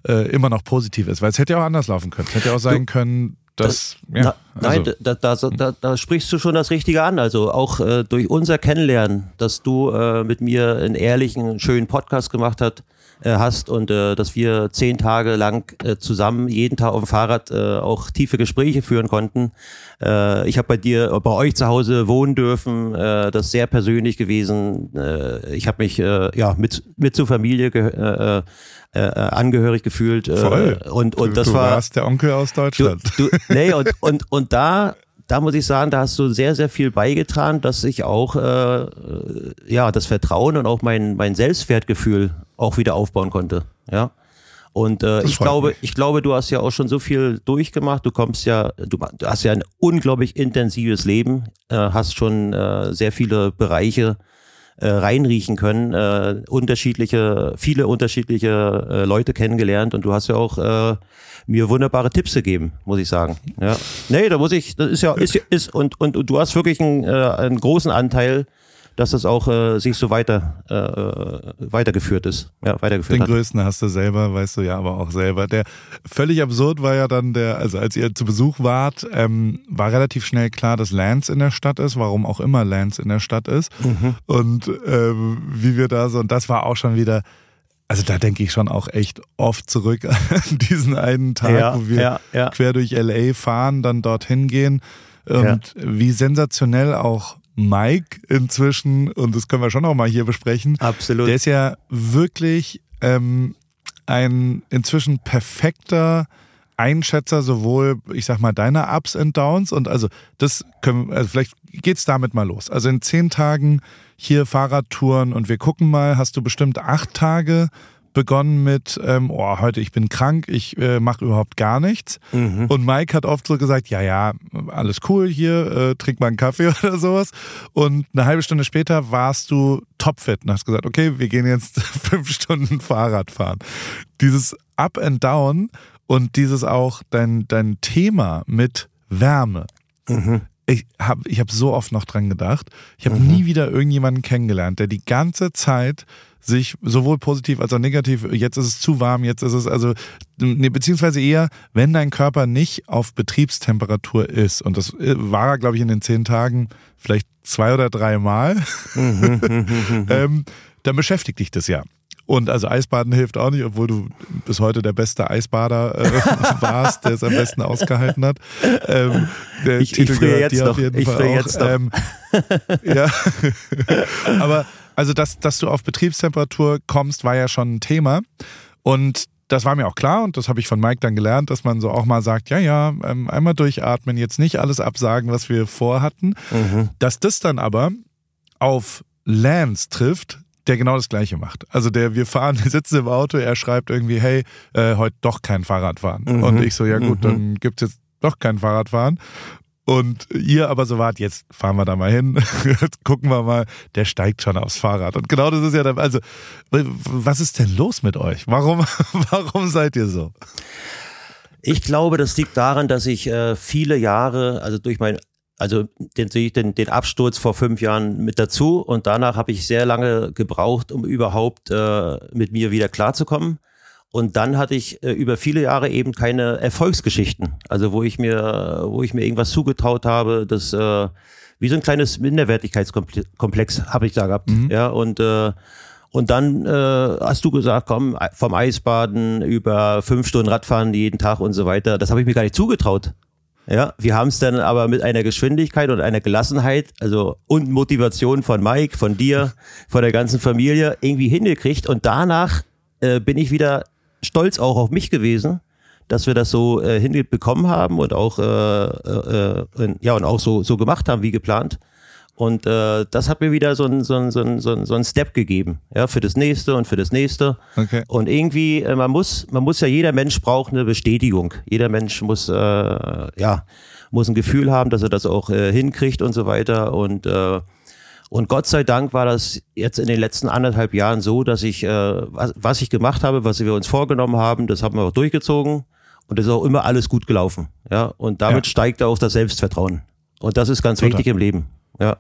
äh, immer noch positiv ist. Weil es hätte ja auch anders laufen können. Es hätte ja auch sein können, Das, ja, na, also. Nein, da, da, da, da, sprichst du schon das Richtige an. Also auch äh, durch unser Kennenlernen, dass du äh, mit mir einen ehrlichen, schönen Podcast gemacht hast, hast und äh, dass wir zehn Tage lang äh, zusammen jeden Tag auf dem Fahrrad äh, auch tiefe Gespräche führen konnten. Äh, ich habe bei dir, bei euch zu Hause wohnen dürfen, äh, das ist sehr persönlich gewesen. Äh, ich habe mich äh, ja mit mit zur Familie äh, äh, angehörig gefühlt. Äh, Voll. Und und du, das du war warst der Onkel aus Deutschland. Du, du, nee und und und da da muss ich sagen, da hast du sehr, sehr viel beigetragen, dass ich auch äh, ja das Vertrauen und auch mein, mein Selbstwertgefühl auch wieder aufbauen konnte. Ja. Und äh, ich glaube, mich. ich glaube, du hast ja auch schon so viel durchgemacht. Du kommst ja, du, du hast ja ein unglaublich intensives Leben, äh, hast schon äh, sehr viele Bereiche äh, reinriechen können, äh, unterschiedliche, viele unterschiedliche äh, Leute kennengelernt und du hast ja auch äh, mir wunderbare Tipps gegeben, muss ich sagen. Ja. Nee, da muss ich, das ist ja, ist, ist und, und, und du hast wirklich einen, äh, einen großen Anteil dass das auch äh, sich so weiter äh, weitergeführt ist. Ja, weitergeführt Den hat. größten hast du selber, weißt du ja aber auch selber. Der völlig absurd war ja dann der, also als ihr zu Besuch wart, ähm, war relativ schnell klar, dass Lance in der Stadt ist, warum auch immer Lance in der Stadt ist. Mhm. Und ähm, wie wir da so, und das war auch schon wieder, also da denke ich schon auch echt oft zurück an diesen einen Tag, ja, wo wir ja, ja. quer durch LA fahren, dann dorthin gehen. Und wie sensationell auch Mike inzwischen, und das können wir schon auch mal hier besprechen. Absolut. Der ist ja wirklich ähm, ein inzwischen perfekter Einschätzer sowohl, ich sag mal, deiner Ups und Downs und also das können, also vielleicht geht's damit mal los. Also in zehn Tagen hier Fahrradtouren und wir gucken mal, hast du bestimmt acht Tage begonnen mit, ähm, oh, heute ich bin krank, ich äh, mache überhaupt gar nichts. Mhm. Und Mike hat oft so gesagt, ja, ja, alles cool hier, äh, trink mal einen Kaffee oder sowas. Und eine halbe Stunde später warst du topfit und hast gesagt, okay, wir gehen jetzt fünf Stunden Fahrrad fahren. Dieses Up and Down und dieses auch dein, dein Thema mit Wärme. Mhm ich habe ich hab so oft noch dran gedacht. Ich habe mhm. nie wieder irgendjemanden kennengelernt, der die ganze Zeit sich sowohl positiv als auch negativ, jetzt ist es zu warm, jetzt ist es also, nee, beziehungsweise eher, wenn dein Körper nicht auf Betriebstemperatur ist, und das äh, war er, glaube ich, in den zehn Tagen vielleicht zwei oder drei Mal, mhm, ähm, dann beschäftigt dich das ja. Und also Eisbaden hilft auch nicht, obwohl du bis heute der beste Eisbader äh, warst, der es am besten ausgehalten hat. Ähm, der ich, Titel ich friere jetzt noch. ich friere jetzt noch. Ähm, ja. Aber also, dass, dass du auf Betriebstemperatur kommst, war ja schon ein Thema. Und das war mir auch klar und das habe ich von Mike dann gelernt, dass man so auch mal sagt, ja, ja, ähm, einmal durchatmen, jetzt nicht alles absagen, was wir vorhatten. Mhm. Dass das dann aber auf Lance trifft, der genau das Gleiche macht. Also der, wir fahren, wir sitzen im Auto, er schreibt irgendwie, hey, äh, heute doch kein Fahrradfahren. Mhm. Und ich so, ja gut, mhm. dann gibt's jetzt doch kein Fahrradfahren. Und ihr aber so wart, jetzt fahren wir da mal hin, gucken wir mal, der steigt schon aufs Fahrrad. Und genau das ist ja dann, also, was ist denn los mit euch? Warum, warum seid ihr so? Ich glaube, das liegt daran, dass ich äh, viele Jahre, also durch mein also den den, den Absturz vor fünf Jahren mit dazu und danach habe ich sehr lange gebraucht, um überhaupt äh, mit mir wieder klarzukommen. Und dann hatte ich äh, über viele Jahre eben keine Erfolgsgeschichten, also wo ich mir, wo ich mir irgendwas zugetraut habe, das äh, wie so ein kleines Minderwertigkeitskomplex habe ich da gehabt, mhm. ja und äh, und dann äh, hast du gesagt, komm, vom Eisbaden über fünf Stunden Radfahren jeden Tag und so weiter. Das habe ich mir gar nicht zugetraut. Ja, wir haben es dann aber mit einer Geschwindigkeit und einer Gelassenheit, also und Motivation von Mike, von dir, von der ganzen Familie irgendwie hingekriegt. Und danach äh, bin ich wieder stolz auch auf mich gewesen, dass wir das so äh, hinbekommen haben und auch äh, äh, äh, ja und auch so so gemacht haben wie geplant. Und äh, das hat mir wieder so ein, so ein, so ein, so ein Step gegeben, ja, für das nächste und für das nächste. Okay. Und irgendwie, äh, man muss, man muss ja, jeder Mensch braucht eine Bestätigung. Jeder Mensch muss, äh, ja, muss ein Gefühl haben, dass er das auch äh, hinkriegt und so weiter. Und äh, und Gott sei Dank war das jetzt in den letzten anderthalb Jahren so, dass ich, äh, was, was ich gemacht habe, was wir uns vorgenommen haben, das haben wir auch durchgezogen. Und es ist auch immer alles gut gelaufen. Ja, und damit ja. steigt auch das Selbstvertrauen. Und das ist ganz Total. wichtig im Leben. Ja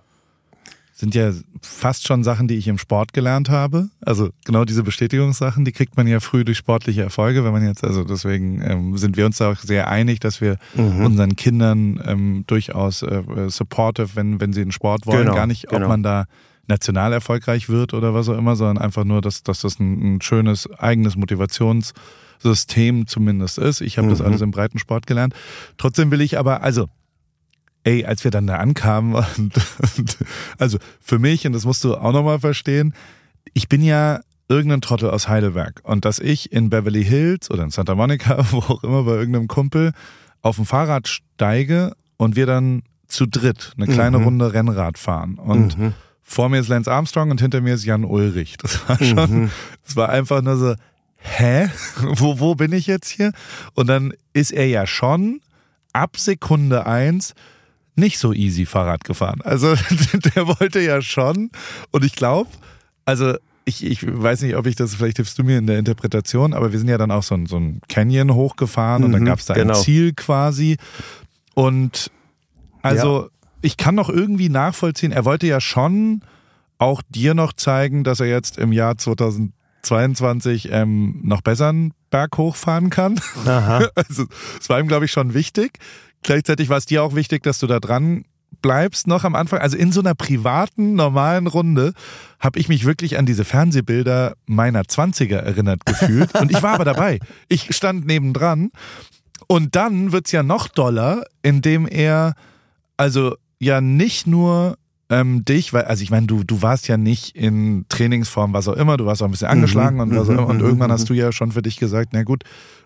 sind ja fast schon Sachen, die ich im Sport gelernt habe. Also genau diese Bestätigungssachen, die kriegt man ja früh durch sportliche Erfolge, wenn man jetzt, also deswegen ähm, sind wir uns da auch sehr einig, dass wir mhm. unseren Kindern ähm, durchaus äh, supportive, wenn, wenn sie einen Sport wollen, genau, gar nicht, genau. ob man da national erfolgreich wird oder was auch immer, sondern einfach nur, dass, dass das ein, ein schönes eigenes Motivationssystem zumindest ist. Ich habe mhm. das alles im Breitensport gelernt. Trotzdem will ich aber, also ey, als wir dann da ankamen, und, und, also für mich, und das musst du auch nochmal verstehen, ich bin ja irgendein Trottel aus Heidelberg. Und dass ich in Beverly Hills oder in Santa Monica, wo auch immer, bei irgendeinem Kumpel auf dem Fahrrad steige und wir dann zu dritt eine kleine mhm. Runde Rennrad fahren. Und mhm. vor mir ist Lance Armstrong und hinter mir ist Jan Ulrich. Das war schon, mhm. das war einfach nur so, hä? wo, wo bin ich jetzt hier? Und dann ist er ja schon ab Sekunde eins nicht so easy Fahrrad gefahren. Also der wollte ja schon. Und ich glaube, also ich, ich weiß nicht, ob ich das, vielleicht hilfst du mir in der Interpretation, aber wir sind ja dann auch so ein, so ein Canyon hochgefahren mhm, und dann mhm, gab es da genau. ein Ziel quasi. Und also ja. ich kann noch irgendwie nachvollziehen, er wollte ja schon auch dir noch zeigen, dass er jetzt im Jahr 2022 ähm, noch besser einen Berg hochfahren kann. Aha. Also es war ihm, glaube ich, schon wichtig. Gleichzeitig war es dir auch wichtig, dass du da dran bleibst noch am Anfang. Also in so einer privaten, normalen Runde habe ich mich wirklich an diese Fernsehbilder meiner 20er erinnert gefühlt. Und ich war aber dabei. Ich stand nebendran. Und dann wird's ja noch doller, indem er also ja nicht nur ähm, dich, weil, also ich meine, du, du warst ja nicht in Trainingsform, was auch immer, du warst auch ein bisschen angeschlagen mhm, und was auch immer. Und mhm, irgendwann hast mhm. du ja schon für dich gesagt, na gut,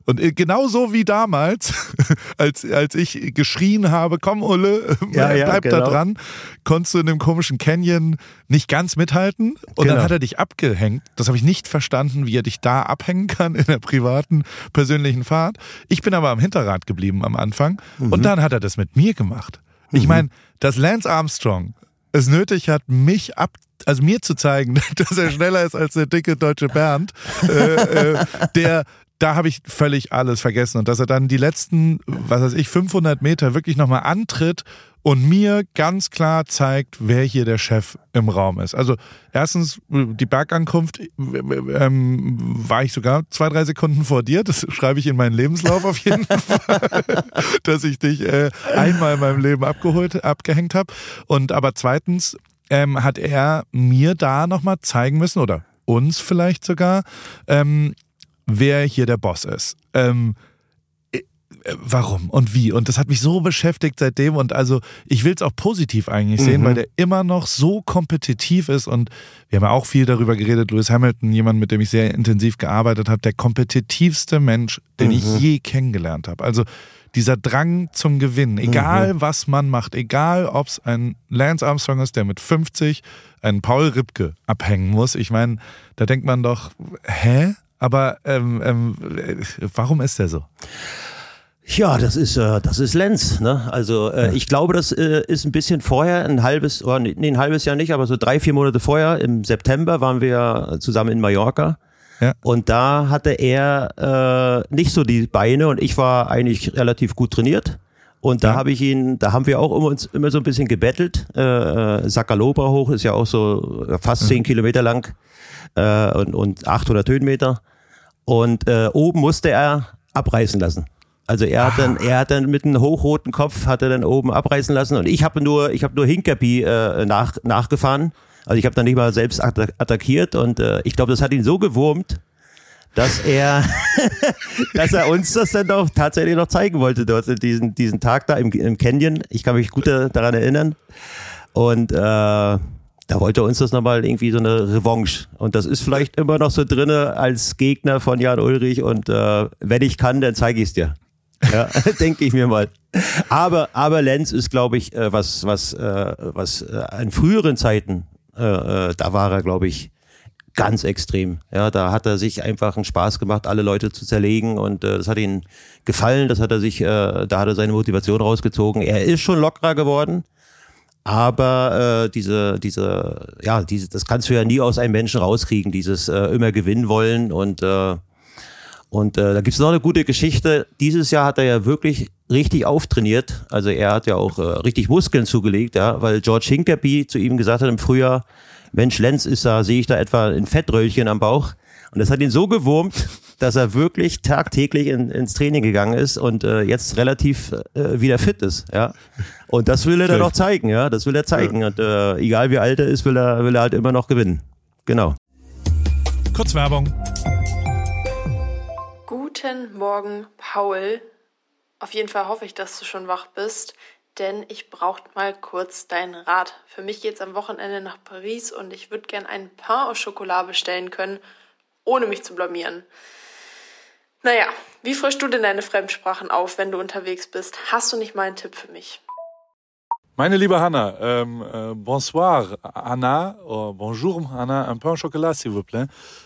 und genauso wie damals, als, als ich geschrien habe, komm Ulle, ja, ja, bleib genau. da dran, konntest du in dem komischen Canyon nicht ganz mithalten. Und genau. dann hat er dich abgehängt. Das habe ich nicht verstanden, wie er dich da abhängen kann in der privaten, persönlichen Fahrt. Ich bin aber am Hinterrad geblieben am Anfang. Mhm. Und dann hat er das mit mir gemacht. Ich mhm. meine, dass Lance Armstrong es nötig hat, mich ab also mir zu zeigen, dass er schneller ist als der dicke deutsche Bernd, äh, äh, der da habe ich völlig alles vergessen. Und dass er dann die letzten, was weiß ich, 500 Meter wirklich nochmal antritt und mir ganz klar zeigt, wer hier der Chef im Raum ist. Also erstens, die Bergankunft ähm, war ich sogar zwei, drei Sekunden vor dir. Das schreibe ich in meinen Lebenslauf auf jeden Fall, dass ich dich äh, einmal in meinem Leben abgeholt, abgehängt habe. Und aber zweitens ähm, hat er mir da nochmal zeigen müssen oder uns vielleicht sogar, ähm, wer hier der Boss ist. Ähm, äh, warum und wie. Und das hat mich so beschäftigt seitdem. Und also ich will es auch positiv eigentlich sehen, mhm. weil der immer noch so kompetitiv ist. Und wir haben ja auch viel darüber geredet. Lewis Hamilton, jemand, mit dem ich sehr intensiv gearbeitet habe, der kompetitivste Mensch, den mhm. ich je kennengelernt habe. Also dieser Drang zum Gewinnen, egal mhm. was man macht, egal ob es ein Lance Armstrong ist, der mit 50 einen Paul Ripke abhängen muss. Ich meine, da denkt man doch, hä? Aber ähm, ähm, warum ist der so? Ja, das ist äh, das ist Lenz. Ne? Also äh, ich glaube, das äh, ist ein bisschen vorher, ein halbes, oder nee, ein halbes Jahr nicht, aber so drei, vier Monate vorher, im September waren wir zusammen in Mallorca. Ja. Und da hatte er äh, nicht so die Beine und ich war eigentlich relativ gut trainiert. Und da ja. habe ich ihn, da haben wir auch immer, uns immer so ein bisschen gebettelt. Äh, äh Sakaloba hoch ist ja auch so fast zehn Kilometer lang äh, und, und 800 Höhenmeter. Und äh, oben musste er abreißen lassen. Also er hat dann, er hat dann mit einem hochroten Kopf hat er dann oben abreißen lassen und ich habe nur, ich habe nur Hinkerby äh, nach, nachgefahren. Also ich habe dann nicht mal selbst attackiert und äh, ich glaube, das hat ihn so gewurmt, dass er, dass er uns das dann doch tatsächlich noch zeigen wollte dort diesen diesen Tag da im, im Canyon. Ich kann mich gut daran erinnern und äh, da wollte er uns das nochmal irgendwie so eine Revanche. Und das ist vielleicht immer noch so drinne als Gegner von Jan Ulrich. Und äh, wenn ich kann, dann zeige ich es dir. Ja, denke ich mir mal. Aber, aber Lenz ist, glaube ich, äh, was, was, äh, was äh, in früheren Zeiten, da war er, glaube ich, ganz extrem. Ja, da hat er sich einfach einen Spaß gemacht, alle Leute zu zerlegen und äh, das hat ihm gefallen, das hat er sich, äh, da hat er seine Motivation rausgezogen. Er ist schon lockerer geworden, aber äh, diese, diese, ja, diese, das kannst du ja nie aus einem Menschen rauskriegen, dieses äh, immer gewinnen wollen und äh, und äh, da gibt es noch eine gute Geschichte. Dieses Jahr hat er ja wirklich richtig auftrainiert. Also er hat ja auch äh, richtig Muskeln zugelegt, ja, weil George Hincapie zu ihm gesagt hat im Frühjahr, Mensch, Lenz ist da, sehe ich da etwa ein Fettröllchen am Bauch. Und das hat ihn so gewurmt, dass er wirklich tagtäglich in, ins Training gegangen ist und äh, jetzt relativ äh, wieder fit ist. Ja. Und das will er dann auch zeigen, ja. Das will er zeigen. Ja. Und äh, egal wie alt er ist, will er, will er halt immer noch gewinnen. Genau. Kurz Werbung. Guten Morgen, Paul. Auf jeden Fall hoffe ich, dass du schon wach bist denn ich brauche mal kurz deinen Rat. Für mich geht es am Wochenende nach Paris und ich würde gern einen Pain au Chocolat bestellen können, ohne mich zu blamieren. Naja, wie frischst du denn deine Fremdsprachen auf, wenn du unterwegs bist? Hast du nicht mal einen Tipp für mich? Meine liebe Hanna, ähm, äh, bonsoir Anna, oh, bonjour Anna, un pain au chocolat s'il vous plaît.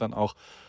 dann auch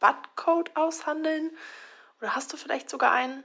Rabattcode aushandeln? Oder hast du vielleicht sogar einen?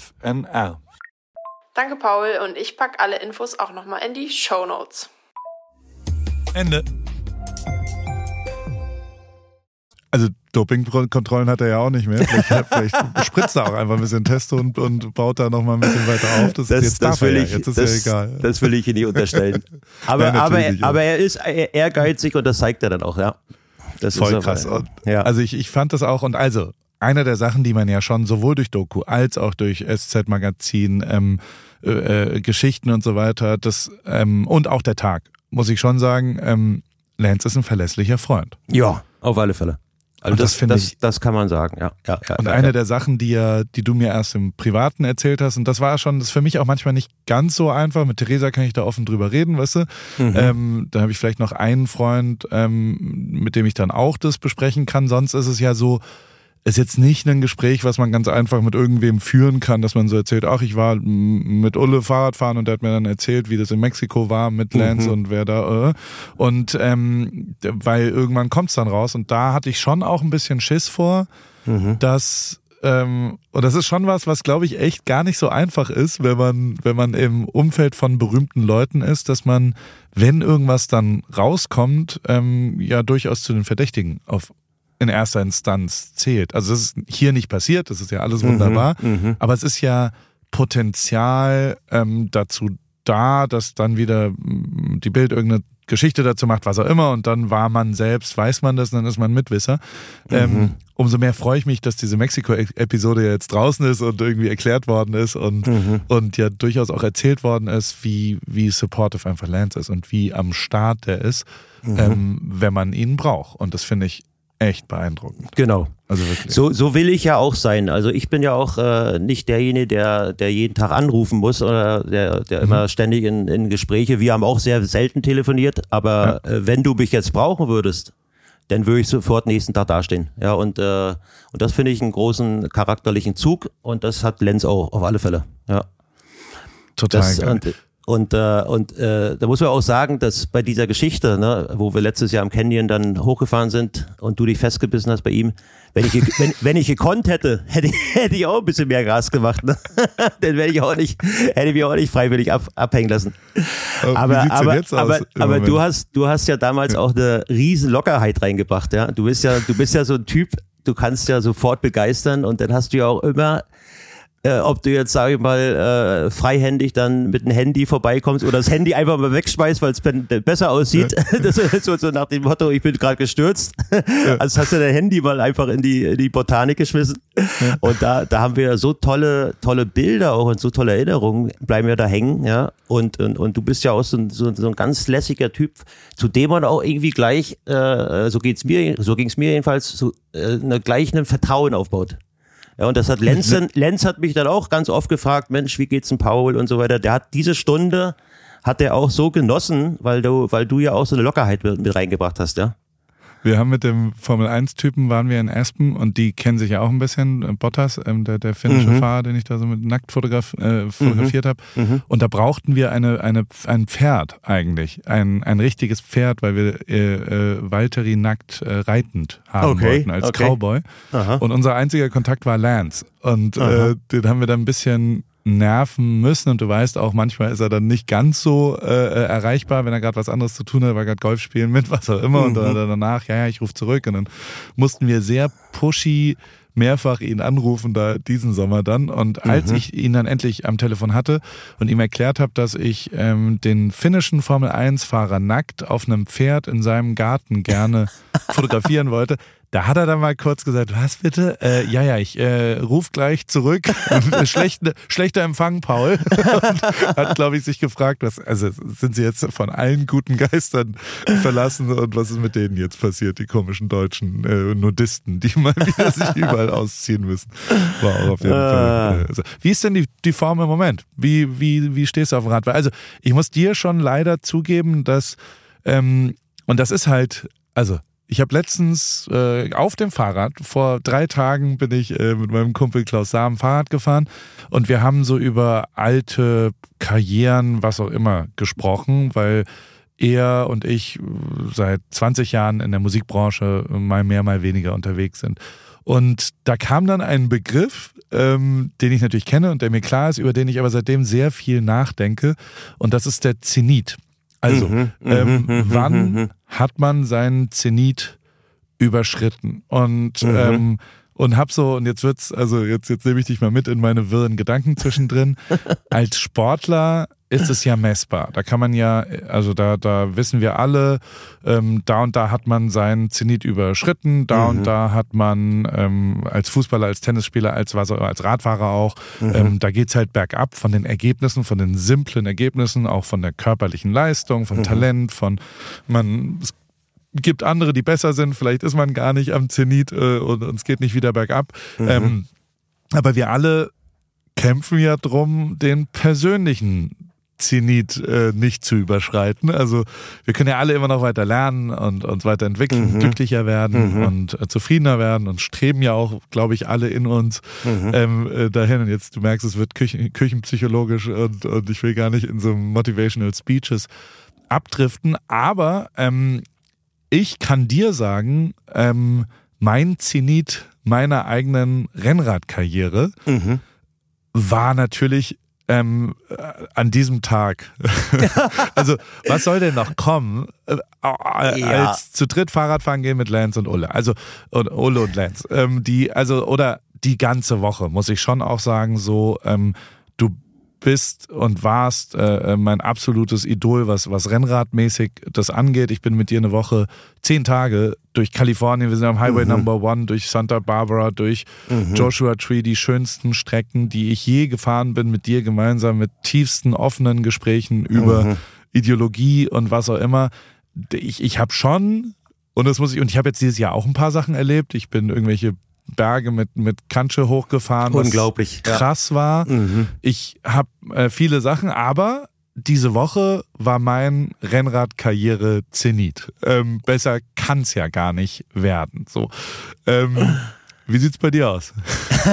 Danke Paul und ich packe alle Infos auch nochmal in die Show Notes. Ende. Also Dopingkontrollen hat er ja auch nicht mehr. Vielleicht, vielleicht spritzt er auch einfach ein bisschen Testo und, und baut da noch mal ein bisschen weiter auf. Das, das, jetzt das will ja. ich, jetzt ist das, ja egal. Das will ich ihm nicht unterstellen. Aber, ja, aber, aber er ist ehrgeizig und das zeigt er dann auch, ja. Das Voll ist krass. Aber, ja. Also ich, ich fand das auch und also einer der Sachen, die man ja schon sowohl durch Doku als auch durch SZ-Magazin, ähm, äh, äh, Geschichten und so weiter, das ähm, und auch der Tag muss ich schon sagen, ähm, Lance ist ein verlässlicher Freund. Ja, auf alle Fälle. Also das, das, das, das, kann man sagen, ja. ja, ja und ja, eine ja. der Sachen, die ja, die du mir erst im Privaten erzählt hast, und das war schon, das ist für mich auch manchmal nicht ganz so einfach. Mit Theresa kann ich da offen drüber reden, weißt du. Mhm. Ähm, da habe ich vielleicht noch einen Freund, ähm, mit dem ich dann auch das besprechen kann. Sonst ist es ja so, ist jetzt nicht ein Gespräch, was man ganz einfach mit irgendwem führen kann, dass man so erzählt, ach, ich war mit Ulle Fahrradfahren und der hat mir dann erzählt, wie das in Mexiko war mit Lance mhm. und wer da äh. und ähm, weil irgendwann kommt's dann raus und da hatte ich schon auch ein bisschen Schiss vor, mhm. dass ähm, und das ist schon was, was glaube ich echt gar nicht so einfach ist, wenn man wenn man im Umfeld von berühmten Leuten ist, dass man, wenn irgendwas dann rauskommt, ähm, ja durchaus zu den Verdächtigen auf in erster Instanz zählt. Also das ist hier nicht passiert, das ist ja alles wunderbar, mhm, mhm, aber es ist ja Potenzial ähm, dazu da, dass dann wieder mm, die Bild irgendeine Geschichte dazu macht, was auch immer, und dann war man selbst, weiß man das, dann ist man Mitwisser. Mhm. Ähm, umso mehr freue ich mich, dass diese Mexiko-Episode jetzt draußen ist und irgendwie erklärt worden ist und, mhm. und ja durchaus auch erzählt worden ist, wie, wie supportive einfach Lance ist und wie am Start der ist, mhm. ähm, wenn man ihn braucht. Und das finde ich echt beeindruckend. Genau. Also wirklich. So, so will ich ja auch sein. Also ich bin ja auch äh, nicht derjenige, der, der jeden Tag anrufen muss oder der, der mhm. immer ständig in, in Gespräche. Wir haben auch sehr selten telefoniert, aber ja. äh, wenn du mich jetzt brauchen würdest, dann würde ich sofort nächsten Tag dastehen. Ja, und, äh, und das finde ich einen großen charakterlichen Zug und das hat Lenz auch auf alle Fälle. Ja. Total das, geil. Und, und, äh, und äh, da muss man auch sagen, dass bei dieser Geschichte, ne, wo wir letztes Jahr im Canyon dann hochgefahren sind und du dich festgebissen hast bei ihm, wenn ich, wenn, wenn ich gekonnt hätte, hätte, hätte ich auch ein bisschen mehr Gas gemacht. Ne? Dann wäre ich auch nicht, hätte ich mich auch nicht freiwillig ab, abhängen lassen. Aber, aber, aber, aber du hast, du hast ja damals ja. auch eine riesen Lockerheit reingebracht, ja. Du bist ja, du bist ja so ein Typ, du kannst ja sofort begeistern und dann hast du ja auch immer äh, ob du jetzt, sage ich mal, äh, freihändig dann mit dem Handy vorbeikommst oder das Handy einfach mal wegschmeißt, weil es besser aussieht. Ja. Das ist so, so nach dem Motto, ich bin gerade gestürzt. Ja. Also hast du dein Handy mal einfach in die, in die Botanik geschmissen. Ja. Und da, da haben wir so tolle, tolle Bilder auch und so tolle Erinnerungen, bleiben wir da hängen, ja. Und, und, und du bist ja auch so ein, so, so ein ganz lässiger Typ, zu dem man auch irgendwie gleich, äh, so geht's mir, so ging's mir jedenfalls, so, äh, eine, gleich ein Vertrauen aufbaut. Ja, und das hat Lenz, Lenz hat mich dann auch ganz oft gefragt, Mensch, wie geht's denn Paul und so weiter. Der hat diese Stunde, hat er auch so genossen, weil du, weil du ja auch so eine Lockerheit mit, mit reingebracht hast, ja. Wir haben mit dem Formel-1-Typen waren wir in Aspen und die kennen sich ja auch ein bisschen. Äh, Bottas, ähm, der, der finnische mhm. Fahrer, den ich da so mit nackt fotograf, äh, fotografiert mhm. habe. Mhm. Und da brauchten wir eine, eine, ein Pferd eigentlich. Ein, ein richtiges Pferd, weil wir äh, äh, Valtteri nackt äh, reitend haben okay. wollten als okay. Cowboy. Aha. Und unser einziger Kontakt war Lance. Und äh, den haben wir dann ein bisschen nerven müssen und du weißt auch, manchmal ist er dann nicht ganz so äh, äh erreichbar, wenn er gerade was anderes zu tun hat, weil gerade Golf spielen mit, was auch immer mhm. und dann danach, ja, ja, ich rufe zurück und dann mussten wir sehr pushy mehrfach ihn anrufen da diesen Sommer dann und als mhm. ich ihn dann endlich am Telefon hatte und ihm erklärt habe, dass ich ähm, den finnischen Formel 1 Fahrer nackt auf einem Pferd in seinem Garten gerne fotografieren wollte, da hat er dann mal kurz gesagt, was bitte? Äh, ja, ja, ich äh, ruf gleich zurück. Schlechte, schlechter Empfang, Paul. Und hat, glaube ich, sich gefragt, was, also sind sie jetzt von allen guten Geistern verlassen und was ist mit denen jetzt passiert, die komischen deutschen äh, Nudisten, die mal wieder sich überall ausziehen müssen. War auch auf jeden ah. Fall. Äh, also, wie ist denn die, die Form im Moment? Wie, wie, wie stehst du auf dem Rad? Also, ich muss dir schon leider zugeben, dass, ähm, und das ist halt, also ich habe letztens äh, auf dem Fahrrad, vor drei Tagen bin ich äh, mit meinem Kumpel Klaus Samen Fahrrad gefahren und wir haben so über alte Karrieren, was auch immer, gesprochen, weil er und ich seit 20 Jahren in der Musikbranche mal mehr, mal weniger unterwegs sind. Und da kam dann ein Begriff, ähm, den ich natürlich kenne und der mir klar ist, über den ich aber seitdem sehr viel nachdenke. Und das ist der Zenit. Also, mhm, ähm, mhm, mhm wann mhm. hat man seinen Zenit überschritten? Und, mhm. ähm, und hab so, und jetzt wird's, also jetzt, jetzt nehme ich dich mal mit in meine wirren Gedanken zwischendrin. Als Sportler ist es ja messbar. Da kann man ja, also da, da wissen wir alle, ähm, da und da hat man seinen Zenit überschritten, da mhm. und da hat man ähm, als Fußballer, als Tennisspieler, als, als Radfahrer auch, mhm. ähm, da geht's halt bergab von den Ergebnissen, von den simplen Ergebnissen, auch von der körperlichen Leistung, vom mhm. Talent, von man, es gibt andere, die besser sind, vielleicht ist man gar nicht am Zenit äh, und es geht nicht wieder bergab. Mhm. Ähm, aber wir alle kämpfen ja drum, den persönlichen Zenit äh, nicht zu überschreiten. Also wir können ja alle immer noch weiter lernen und uns weiterentwickeln, mhm. glücklicher werden mhm. und äh, zufriedener werden und streben ja auch, glaube ich, alle in uns mhm. ähm, äh, dahin. Und jetzt, du merkst, es wird Küchen, küchenpsychologisch und, und ich will gar nicht in so Motivational Speeches abdriften, aber ähm, ich kann dir sagen, ähm, mein Zenit meiner eigenen Rennradkarriere mhm. war natürlich ähm, äh, an diesem Tag. also, was soll denn noch kommen, äh, äh, ja. als zu dritt Fahrradfahren gehen mit Lance und Ulle? Also, und Ulle und Lance. Ähm, die, also, oder die ganze Woche, muss ich schon auch sagen, so, ähm, du bist und warst äh, mein absolutes Idol, was, was Rennradmäßig das angeht. Ich bin mit dir eine Woche, zehn Tage durch Kalifornien, wir sind am Highway mhm. Number One, durch Santa Barbara, durch mhm. Joshua Tree, die schönsten Strecken, die ich je gefahren bin, mit dir gemeinsam, mit tiefsten offenen Gesprächen über mhm. Ideologie und was auch immer. Ich, ich habe schon, und das muss ich, und ich habe jetzt dieses Jahr auch ein paar Sachen erlebt. Ich bin irgendwelche Berge mit, mit Kantsche hochgefahren. Unglaublich. krass ja. war. Mhm. Ich habe äh, viele Sachen, aber diese Woche war mein Rennradkarriere Zenit. Ähm, besser kann es ja gar nicht werden. So. Ähm, wie sieht's bei dir aus?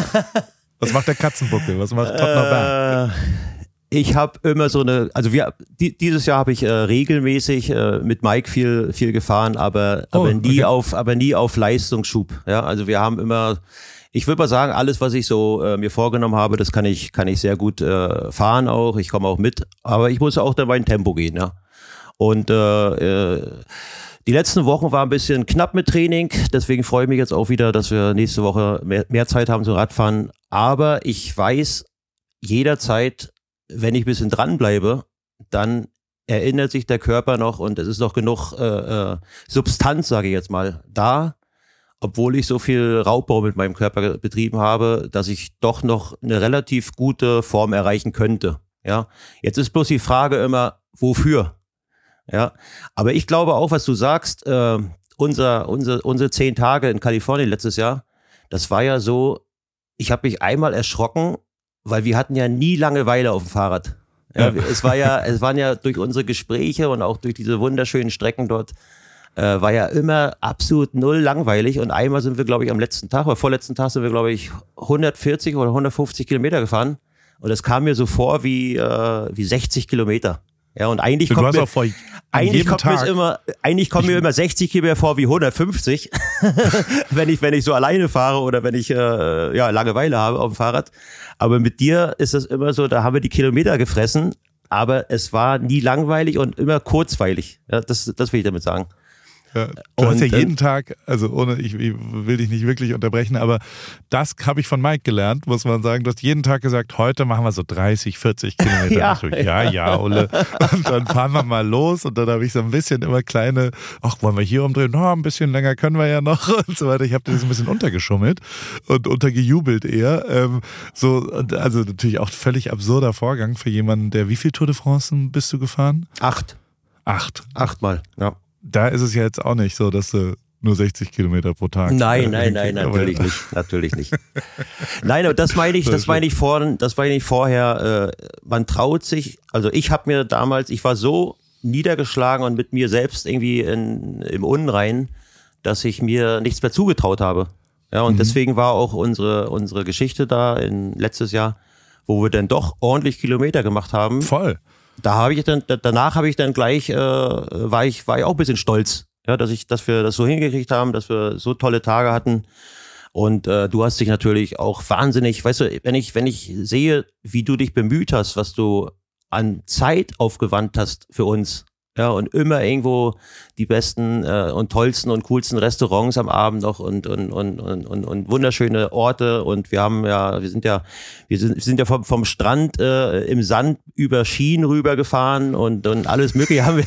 Was macht der Katzenbuckel? Was macht Tottenham Berg? Äh, ich habe immer so eine, also wir, die, dieses Jahr habe ich äh, regelmäßig äh, mit Mike viel, viel gefahren, aber, oh, aber nie okay. auf, aber nie auf Leistungsschub. Ja, also wir haben immer, ich würde mal sagen, alles, was ich so äh, mir vorgenommen habe, das kann ich, kann ich sehr gut äh, fahren auch. Ich komme auch mit, aber ich muss auch dann mein Tempo gehen, ja. Und äh, äh, die letzten Wochen war ein bisschen knapp mit Training, deswegen freue ich mich jetzt auch wieder, dass wir nächste Woche mehr, mehr Zeit haben zum Radfahren. Aber ich weiß jederzeit, wenn ich ein bisschen dranbleibe, dann erinnert sich der Körper noch und es ist noch genug äh, äh, Substanz, sage ich jetzt mal, da, obwohl ich so viel Raubbau mit meinem Körper betrieben habe, dass ich doch noch eine relativ gute Form erreichen könnte. Ja, jetzt ist bloß die Frage immer, wofür? Ja, aber ich glaube auch, was du sagst, äh, unser, unser, unsere zehn Tage in Kalifornien letztes Jahr, das war ja so, ich habe mich einmal erschrocken, weil wir hatten ja nie Langeweile auf dem Fahrrad. Ja, ja. Es war ja, es waren ja durch unsere Gespräche und auch durch diese wunderschönen Strecken dort, äh, war ja immer absolut null langweilig. Und einmal sind wir, glaube ich, am letzten Tag oder vorletzten Tag sind wir, glaube ich, 140 oder 150 Kilometer gefahren. Und es kam mir so vor wie, äh, wie 60 Kilometer. Ja, und eigentlich kommt, mir, eigentlich kommt mir immer, eigentlich kommt mir immer 60 Kilometer vor wie 150, wenn ich, wenn ich so alleine fahre oder wenn ich, äh, ja, Langeweile habe auf dem Fahrrad. Aber mit dir ist das immer so, da haben wir die Kilometer gefressen, aber es war nie langweilig und immer kurzweilig. Ja, das, das will ich damit sagen. Ja, du und, hast ja jeden Tag, also ohne, ich, ich, will dich nicht wirklich unterbrechen, aber das habe ich von Mike gelernt, muss man sagen. Du hast jeden Tag gesagt, heute machen wir so 30, 40 Kilometer. ja, ja, ja, Ole. Und dann fahren wir mal los und dann habe ich so ein bisschen immer kleine, ach, wollen wir hier umdrehen? No, ein bisschen länger können wir ja noch und so weiter. Ich habe das ein bisschen untergeschummelt und untergejubelt eher. Ähm, so, also natürlich auch völlig absurder Vorgang für jemanden, der, wie viel Tour de France bist du gefahren? Acht. Acht. Achtmal, ja da ist es ja jetzt auch nicht so, dass du nur 60 Kilometer pro Tag. Nein, nein, nein, natürlich nicht, natürlich nicht. Nein, aber das meine ich, das meine ich vorhin, das meine ich vorher. Äh, man traut sich. Also ich habe mir damals, ich war so niedergeschlagen und mit mir selbst irgendwie in, im Unrein, dass ich mir nichts mehr zugetraut habe. Ja, und mhm. deswegen war auch unsere unsere Geschichte da in letztes Jahr, wo wir dann doch ordentlich Kilometer gemacht haben. Voll da habe ich dann, danach habe ich dann gleich, äh, war ich, war ich auch ein bisschen stolz, ja, dass ich, dass wir das so hingekriegt haben, dass wir so tolle Tage hatten. Und äh, du hast dich natürlich auch wahnsinnig, weißt du, wenn ich, wenn ich sehe, wie du dich bemüht hast, was du an Zeit aufgewandt hast für uns, Ja, und immer irgendwo die besten äh, und tollsten und coolsten Restaurants am Abend noch und, und, und, und, und, und wunderschöne Orte. Und wir haben ja, wir sind ja, wir sind, wir sind ja vom, vom Strand äh, im Sand über Schienen rübergefahren und, und alles mögliche haben wir.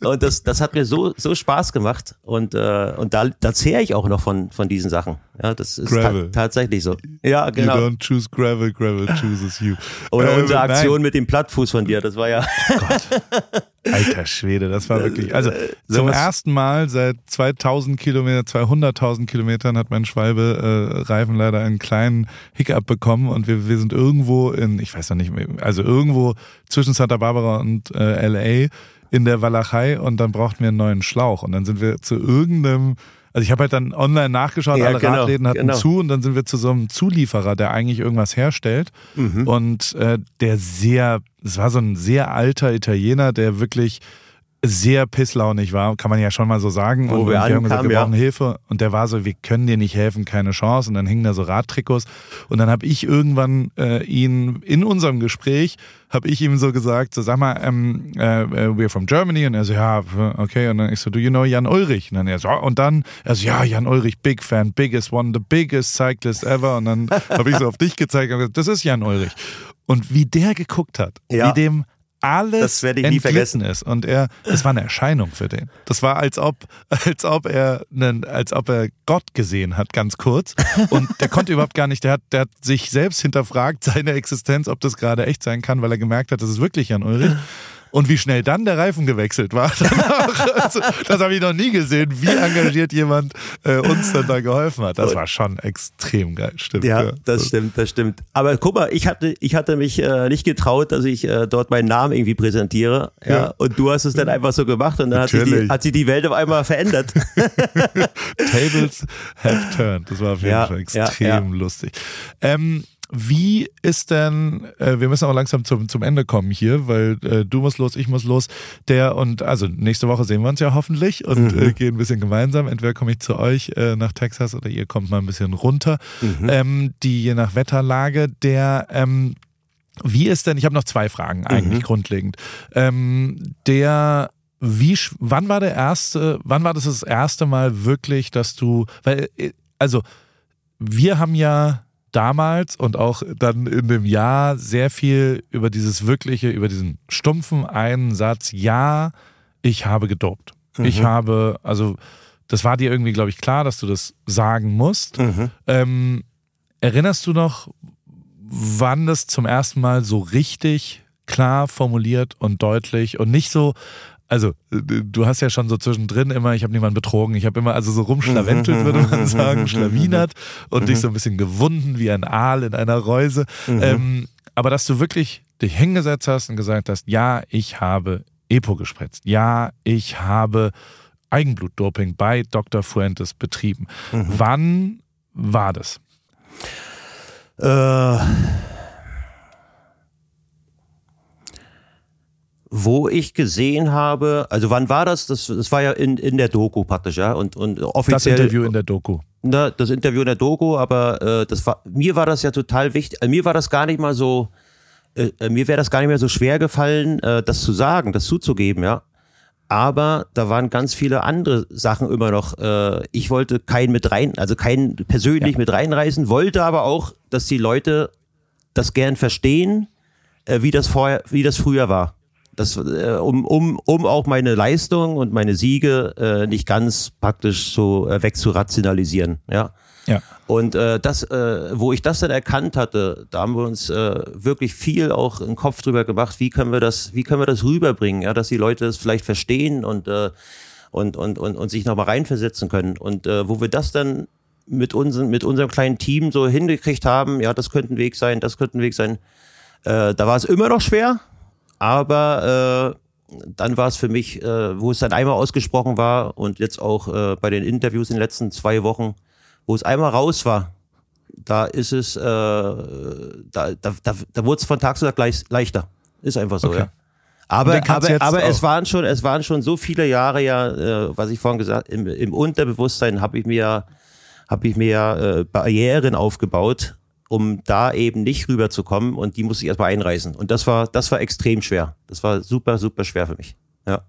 und das, das hat mir so, so Spaß gemacht. Und, äh, und da, da zehre ich auch noch von, von diesen Sachen. Ja, das ist ta tatsächlich so. Ja, genau. You don't choose gravel, gravel chooses you. Oder äh, unsere Aktion nein. mit dem Plattfuß von dir, das war ja. Oh Gott. Alter Schwede, das war wirklich. Also zum ersten Mal seit 2000 Kilometern, 200.000 Kilometern hat mein Schwalbe äh, Reifen leider einen kleinen Hiccup bekommen und wir, wir sind irgendwo in, ich weiß noch nicht mehr, also irgendwo zwischen Santa Barbara und äh, LA in der Walachei und dann brauchten wir einen neuen Schlauch und dann sind wir zu irgendeinem also ich habe halt dann online nachgeschaut, ja, alle genau, Radläden hatten genau. zu und dann sind wir zu so einem Zulieferer, der eigentlich irgendwas herstellt mhm. und äh, der sehr, es war so ein sehr alter Italiener, der wirklich sehr pisslaunig war, kann man ja schon mal so sagen. Wo und wir, haben gesagt, wir brauchen Hilfe. Und der war so, wir können dir nicht helfen, keine Chance. Und dann hingen da so Radtrikots. Und dann habe ich irgendwann äh, ihn in unserem Gespräch, habe ich ihm so gesagt, so sag mal, ähm, äh, äh, we're from Germany. Und er so, ja, okay. Und dann ich so, do you know Jan Ulrich? Und dann er so, und dann, er so, ja, Jan Ulrich, big fan, biggest one, the biggest cyclist ever. Und dann habe ich so auf dich gezeigt und gesagt, das ist Jan Ulrich. Und wie der geguckt hat, ja. wie dem alles das werde ich nie vergessen. ist. Und er das war eine Erscheinung für den. Das war als ob als ob er einen, als ob er Gott gesehen hat ganz kurz. Und der konnte überhaupt gar nicht der hat der hat sich selbst hinterfragt seine Existenz ob das gerade echt sein kann weil er gemerkt hat das ist wirklich Jan Ulrich und wie schnell dann der Reifen gewechselt war, also, das habe ich noch nie gesehen, wie engagiert jemand äh, uns dann da geholfen hat. Das war schon extrem geil, stimmt. Ja, ja. das stimmt, das stimmt. Aber guck mal, ich hatte, ich hatte mich äh, nicht getraut, dass ich äh, dort meinen Namen irgendwie präsentiere. Ja, ja. Und du hast es dann einfach so gemacht und dann hat sich, die, hat sich die Welt auf einmal verändert. Tables have turned. Das war auf jeden Fall extrem lustig. Ähm, wie ist denn, äh, wir müssen auch langsam zum, zum Ende kommen hier, weil äh, du musst los, ich muss los. Der und also nächste Woche sehen wir uns ja hoffentlich und mhm. äh, gehen ein bisschen gemeinsam. Entweder komme ich zu euch äh, nach Texas oder ihr kommt mal ein bisschen runter. Mhm. Ähm, die je nach Wetterlage, der ähm, wie ist denn, ich habe noch zwei Fragen eigentlich mhm. grundlegend. Ähm, der wie, wann war der erste, wann war das das erste Mal wirklich, dass du, weil, äh, also, wir haben ja damals und auch dann in dem Jahr sehr viel über dieses wirkliche, über diesen stumpfen einen Satz, ja, ich habe gedopt. Mhm. Ich habe, also das war dir irgendwie, glaube ich, klar, dass du das sagen musst. Mhm. Ähm, erinnerst du noch, wann das zum ersten Mal so richtig klar formuliert und deutlich und nicht so, also du hast ja schon so zwischendrin immer, ich habe niemanden betrogen, ich habe immer also so rumschlawentelt, würde man sagen, schlawinert und dich so ein bisschen gewunden wie ein Aal in einer Reuse. Mhm. Ähm, aber dass du wirklich dich hingesetzt hast und gesagt hast, ja, ich habe Epo gespritzt, ja, ich habe Eigenblutdoping bei Dr. Fuentes betrieben. Mhm. Wann war das? Äh wo ich gesehen habe, also wann war das? Das, das war ja in, in der Doku praktisch, ja. Und, und offiziell. Das Interview in der Doku. Na, das Interview in der Doku, aber äh, das war, mir war das ja total wichtig. Äh, mir war das gar nicht mal so, äh, äh, mir wäre das gar nicht mehr so schwer gefallen, äh, das zu sagen, das zuzugeben, ja. Aber da waren ganz viele andere Sachen immer noch. Äh, ich wollte keinen mit rein, also keinen persönlich ja. mit reinreißen, wollte aber auch, dass die Leute das gern verstehen, äh, wie das vorher, wie das früher war. Das, äh, um, um, um auch meine Leistung und meine Siege äh, nicht ganz praktisch so äh, wegzurationalisieren. Ja. Ja. Und äh, das, äh, wo ich das dann erkannt hatte, da haben wir uns äh, wirklich viel auch im Kopf drüber gemacht, wie können wir das, wie können wir das rüberbringen, ja, dass die Leute das vielleicht verstehen und äh, und und und, und sich nochmal reinversetzen können. Und äh, wo wir das dann mit unseren, mit unserem kleinen Team so hingekriegt haben, ja, das könnte ein Weg sein, das könnte ein Weg sein. Äh, da war es immer noch schwer, aber äh, dann war es für mich, äh, wo es dann einmal ausgesprochen war und jetzt auch äh, bei den Interviews in den letzten zwei Wochen, wo es einmal raus war, da ist es, äh, da, da, da, da wurde es von Tag zu Tag gleich, leichter. Ist einfach so, okay. ja. Aber, aber, aber es waren schon, es waren schon so viele Jahre ja, äh, was ich vorhin gesagt, im, im Unterbewusstsein habe ich mir, habe ich mir äh, Barrieren aufgebaut, um da eben nicht rüberzukommen und die musste ich erstmal einreißen. Und das war, das war extrem schwer. Das war super, super schwer für mich. Ja.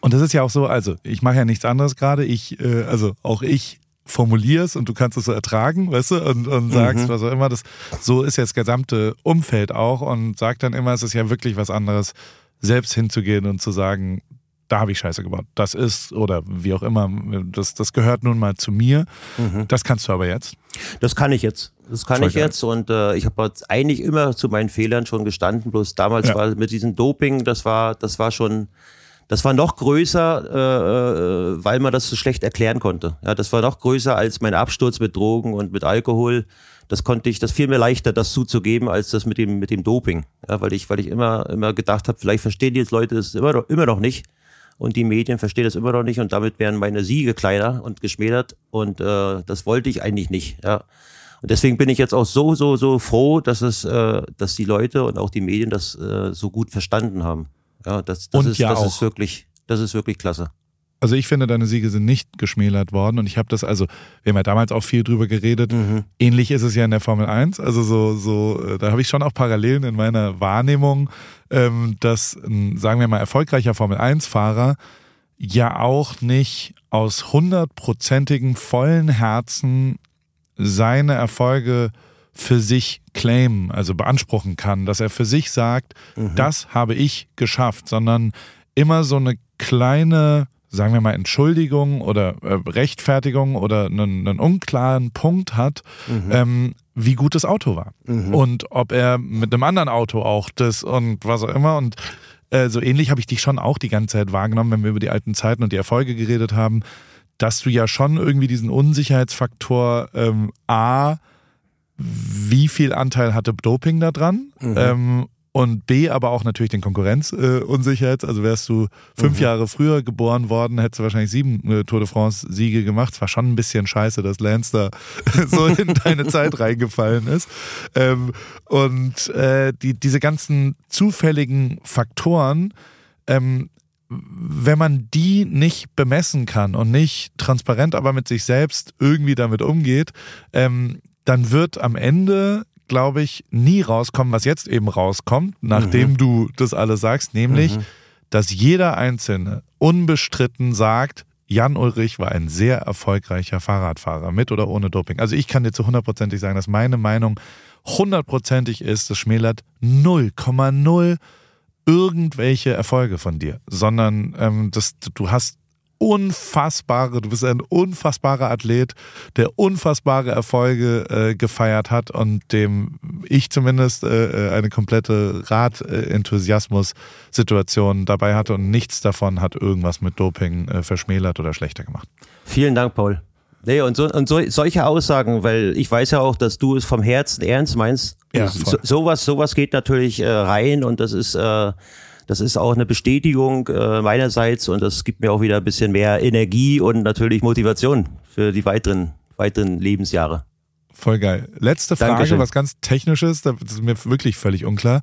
Und das ist ja auch so, also ich mache ja nichts anderes gerade. Ich, äh, also auch ich formulierst und du kannst es so ertragen, weißt du, und, und sagst, mhm. was auch immer. Das, so ist jetzt das gesamte Umfeld auch und sagt dann immer, es ist ja wirklich was anderes, selbst hinzugehen und zu sagen, da habe ich Scheiße gebaut. Das ist, oder wie auch immer, das, das gehört nun mal zu mir. Mhm. Das kannst du aber jetzt. Das kann ich jetzt. Das kann Voll ich geil. jetzt und äh, ich habe eigentlich immer zu meinen Fehlern schon gestanden. Bloß damals ja. war mit diesem Doping, das war, das war schon, das war noch größer, äh, äh, weil man das so schlecht erklären konnte. Ja, das war noch größer als mein Absturz mit Drogen und mit Alkohol. Das konnte ich, das fiel mir leichter, das zuzugeben, als das mit dem mit dem Doping. Ja, weil ich, weil ich immer immer gedacht habe, vielleicht verstehen die jetzt Leute das immer noch, immer noch nicht und die Medien verstehen das immer noch nicht und damit werden meine Siege kleiner und geschmälert und äh, das wollte ich eigentlich nicht. Ja. Und deswegen bin ich jetzt auch so so so froh, dass es, äh, dass die Leute und auch die Medien das äh, so gut verstanden haben. Ja, das, das, und ist, ja das auch. ist wirklich, das ist wirklich klasse. Also ich finde, deine Siege sind nicht geschmälert worden und ich habe das, also wir haben ja damals auch viel drüber geredet. Mhm. Ähnlich ist es ja in der Formel 1. Also so, so, äh, da habe ich schon auch Parallelen in meiner Wahrnehmung, ähm, dass ein, sagen wir mal, erfolgreicher Formel 1-Fahrer ja auch nicht aus hundertprozentigen vollen Herzen seine Erfolge für sich claimen, also beanspruchen kann, dass er für sich sagt, mhm. das habe ich geschafft, sondern immer so eine kleine, sagen wir mal, Entschuldigung oder äh, Rechtfertigung oder einen, einen, unklaren Punkt hat, mhm. ähm, wie gut das Auto war. Mhm. Und ob er mit einem anderen Auto auch das und was auch immer. Und äh, so ähnlich habe ich dich schon auch die ganze Zeit wahrgenommen, wenn wir über die alten Zeiten und die Erfolge geredet haben, dass du ja schon irgendwie diesen Unsicherheitsfaktor ähm, A wie viel Anteil hatte Doping da dran? Mhm. Ähm, und B, aber auch natürlich den Konkurrenzunsicherheit. Äh, also wärst du fünf mhm. Jahre früher geboren worden, hättest du wahrscheinlich sieben äh, Tour de France-Siege gemacht. Es war schon ein bisschen scheiße, dass Lance da so in deine Zeit reingefallen ist. Ähm, und äh, die, diese ganzen zufälligen Faktoren, ähm, wenn man die nicht bemessen kann und nicht transparent, aber mit sich selbst irgendwie damit umgeht, ähm, dann wird am Ende, glaube ich, nie rauskommen, was jetzt eben rauskommt, nachdem mhm. du das alles sagst, nämlich, mhm. dass jeder Einzelne unbestritten sagt, Jan Ulrich war ein sehr erfolgreicher Fahrradfahrer, mit oder ohne Doping. Also ich kann dir zu hundertprozentig sagen, dass meine Meinung hundertprozentig ist, das schmälert 0,0 irgendwelche Erfolge von dir, sondern ähm, das, du hast unfassbare, du bist ein unfassbarer Athlet, der unfassbare Erfolge äh, gefeiert hat und dem ich zumindest äh, äh eine komplette Rad-Enthusiasmus-Situation dabei hatte und nichts davon hat irgendwas mit Doping äh, verschmälert oder schlechter gemacht. Vielen Dank, Paul. Nee, und, so, und so, solche Aussagen, weil ich weiß ja auch, dass du es vom Herzen ernst meinst. Ja, so, sowas, sowas geht natürlich äh, rein und das ist äh, das ist auch eine Bestätigung äh, meinerseits und das gibt mir auch wieder ein bisschen mehr Energie und natürlich Motivation für die weiteren, weiteren Lebensjahre. Voll geil. Letzte Frage, Dankeschön. was ganz technisches, das ist mir wirklich völlig unklar.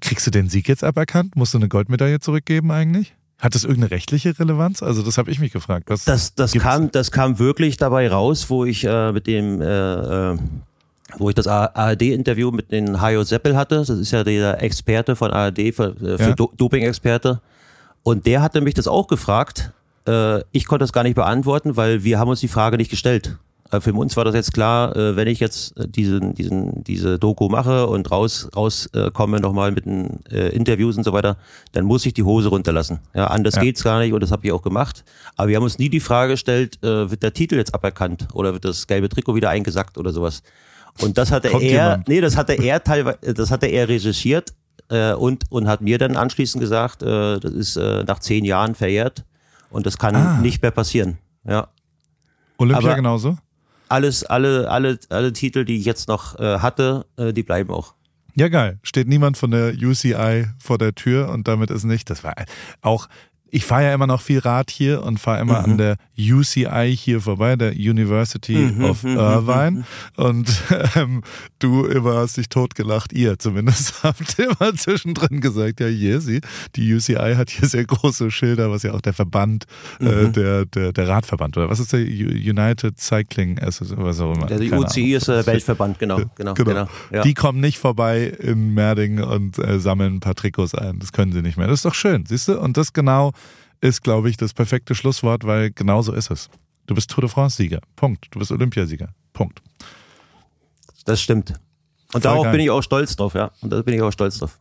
Kriegst du den Sieg jetzt aberkannt? Musst du eine Goldmedaille zurückgeben eigentlich? Hat das irgendeine rechtliche Relevanz? Also das habe ich mich gefragt. Was das das kam das kam wirklich dabei raus, wo ich äh, mit dem äh, äh, wo ich das ARD-Interview mit den Hajo Seppel hatte. Das ist ja der Experte von ARD für, äh, für ja. Doping-Experte. Und der hatte mich das auch gefragt. Äh, ich konnte das gar nicht beantworten, weil wir haben uns die Frage nicht gestellt. Äh, für uns war das jetzt klar, wenn ich jetzt diesen, diesen, diese Doku mache und raus, rauskomme nochmal mit den Interviews und so weiter, dann muss ich die Hose runterlassen. Ja, anders ja. geht's gar nicht und das habe ich auch gemacht. Aber wir haben uns nie die Frage gestellt, wird der Titel jetzt aberkannt oder wird das gelbe Trikot wieder eingesackt oder sowas. Und das hatte Kommt er, jemand. nee, das hatte er teilweise, das hatte er recherchiert äh, und, und hat mir dann anschließend gesagt, äh, das ist äh, nach zehn Jahren verjährt und das kann ah. nicht mehr passieren. Ja. Olympia Aber genauso? Alles, alle, alle, alle Titel, die ich jetzt noch äh, hatte, äh, die bleiben auch. Ja, geil. Steht niemand von der UCI vor der Tür und damit ist nicht. Das war auch ich fahre ja immer noch viel Rad hier und fahre immer mhm. an der UCI hier vorbei, der University mhm, of mhm, Irvine. Mhm. Und ähm, du immer hast dich totgelacht, ihr zumindest habt immer zwischendrin gesagt, ja, sie, die UCI hat hier sehr große Schilder, was ja auch der Verband, äh, mhm. der, der, der Radverband, oder was ist der United Cycling Association, was auch immer. Der die UCI ist der Weltverband, genau. genau, genau. genau ja. Die kommen nicht vorbei in Merding und äh, sammeln ein paar Trikots ein. Das können sie nicht mehr. Das ist doch schön, siehst du? Und das genau ist, glaube ich, das perfekte Schlusswort, weil genau so ist es. Du bist Tour de France-Sieger. Punkt. Du bist Olympiasieger. Punkt. Das stimmt. Und Voll darauf geil. bin ich auch stolz drauf, ja. Und da bin ich auch stolz drauf.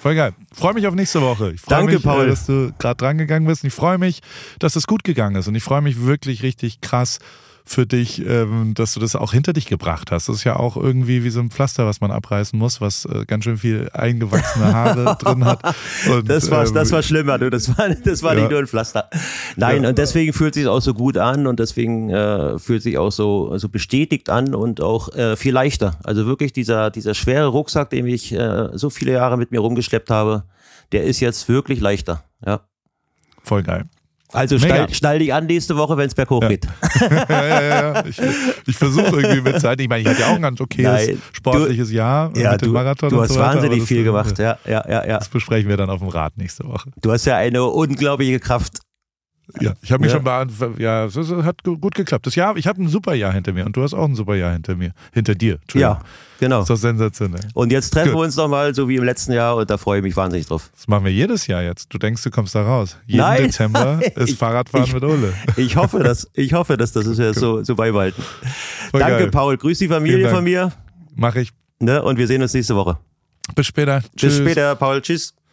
Voll geil. Freue mich auf nächste Woche. Danke, mich, äh, Paul. dass du gerade drangegangen bist. Und ich freue mich, dass es gut gegangen ist. Und ich freue mich wirklich richtig krass, für dich, ähm, dass du das auch hinter dich gebracht hast. Das ist ja auch irgendwie wie so ein Pflaster, was man abreißen muss, was äh, ganz schön viel eingewachsene Haare drin hat. Und, das, war, ähm, das war schlimmer, du. Das war, das war ja. nicht nur ein Pflaster. Nein, ja. und deswegen fühlt sich auch so gut an und deswegen äh, fühlt sich auch so, so bestätigt an und auch äh, viel leichter. Also wirklich dieser, dieser schwere Rucksack, den ich äh, so viele Jahre mit mir rumgeschleppt habe, der ist jetzt wirklich leichter. Ja. Voll geil. Also schnall, schnall dich an nächste Woche, wenn es berghoch ja. geht. ja, ja, ja. Ich, ich versuche irgendwie mit Zeit. Ich meine, ich hatte ja auch ein ganz okayes Nein, sportliches du, Jahr ja, mit dem Marathon. Du hast so wahnsinnig viel gemacht, ja, ja, ja, ja. Das besprechen wir dann auf dem Rad nächste Woche. Du hast ja eine unglaubliche Kraft. Ja, ich habe mich ja. schon ja, es hat gut geklappt. Das Jahr, ich habe ein super Jahr hinter mir und du hast auch ein super Jahr hinter mir, hinter dir. Ja, genau. Das ist doch sensationell. Und jetzt treffen Gut. wir uns nochmal, so wie im letzten Jahr, und da freue ich mich wahnsinnig drauf. Das machen wir jedes Jahr jetzt. Du denkst, du kommst da raus. Jeden Nein, Dezember ist Fahrradfahren ich, mit Ole. Ich hoffe, dass, ich hoffe, dass das ist ja so, so beibehalten. Voll Danke, geil. Paul. Grüß die Familie von mir. Mach ich. Ne? Und wir sehen uns nächste Woche. Bis später. Tschüss. Bis später, Paul. Tschüss.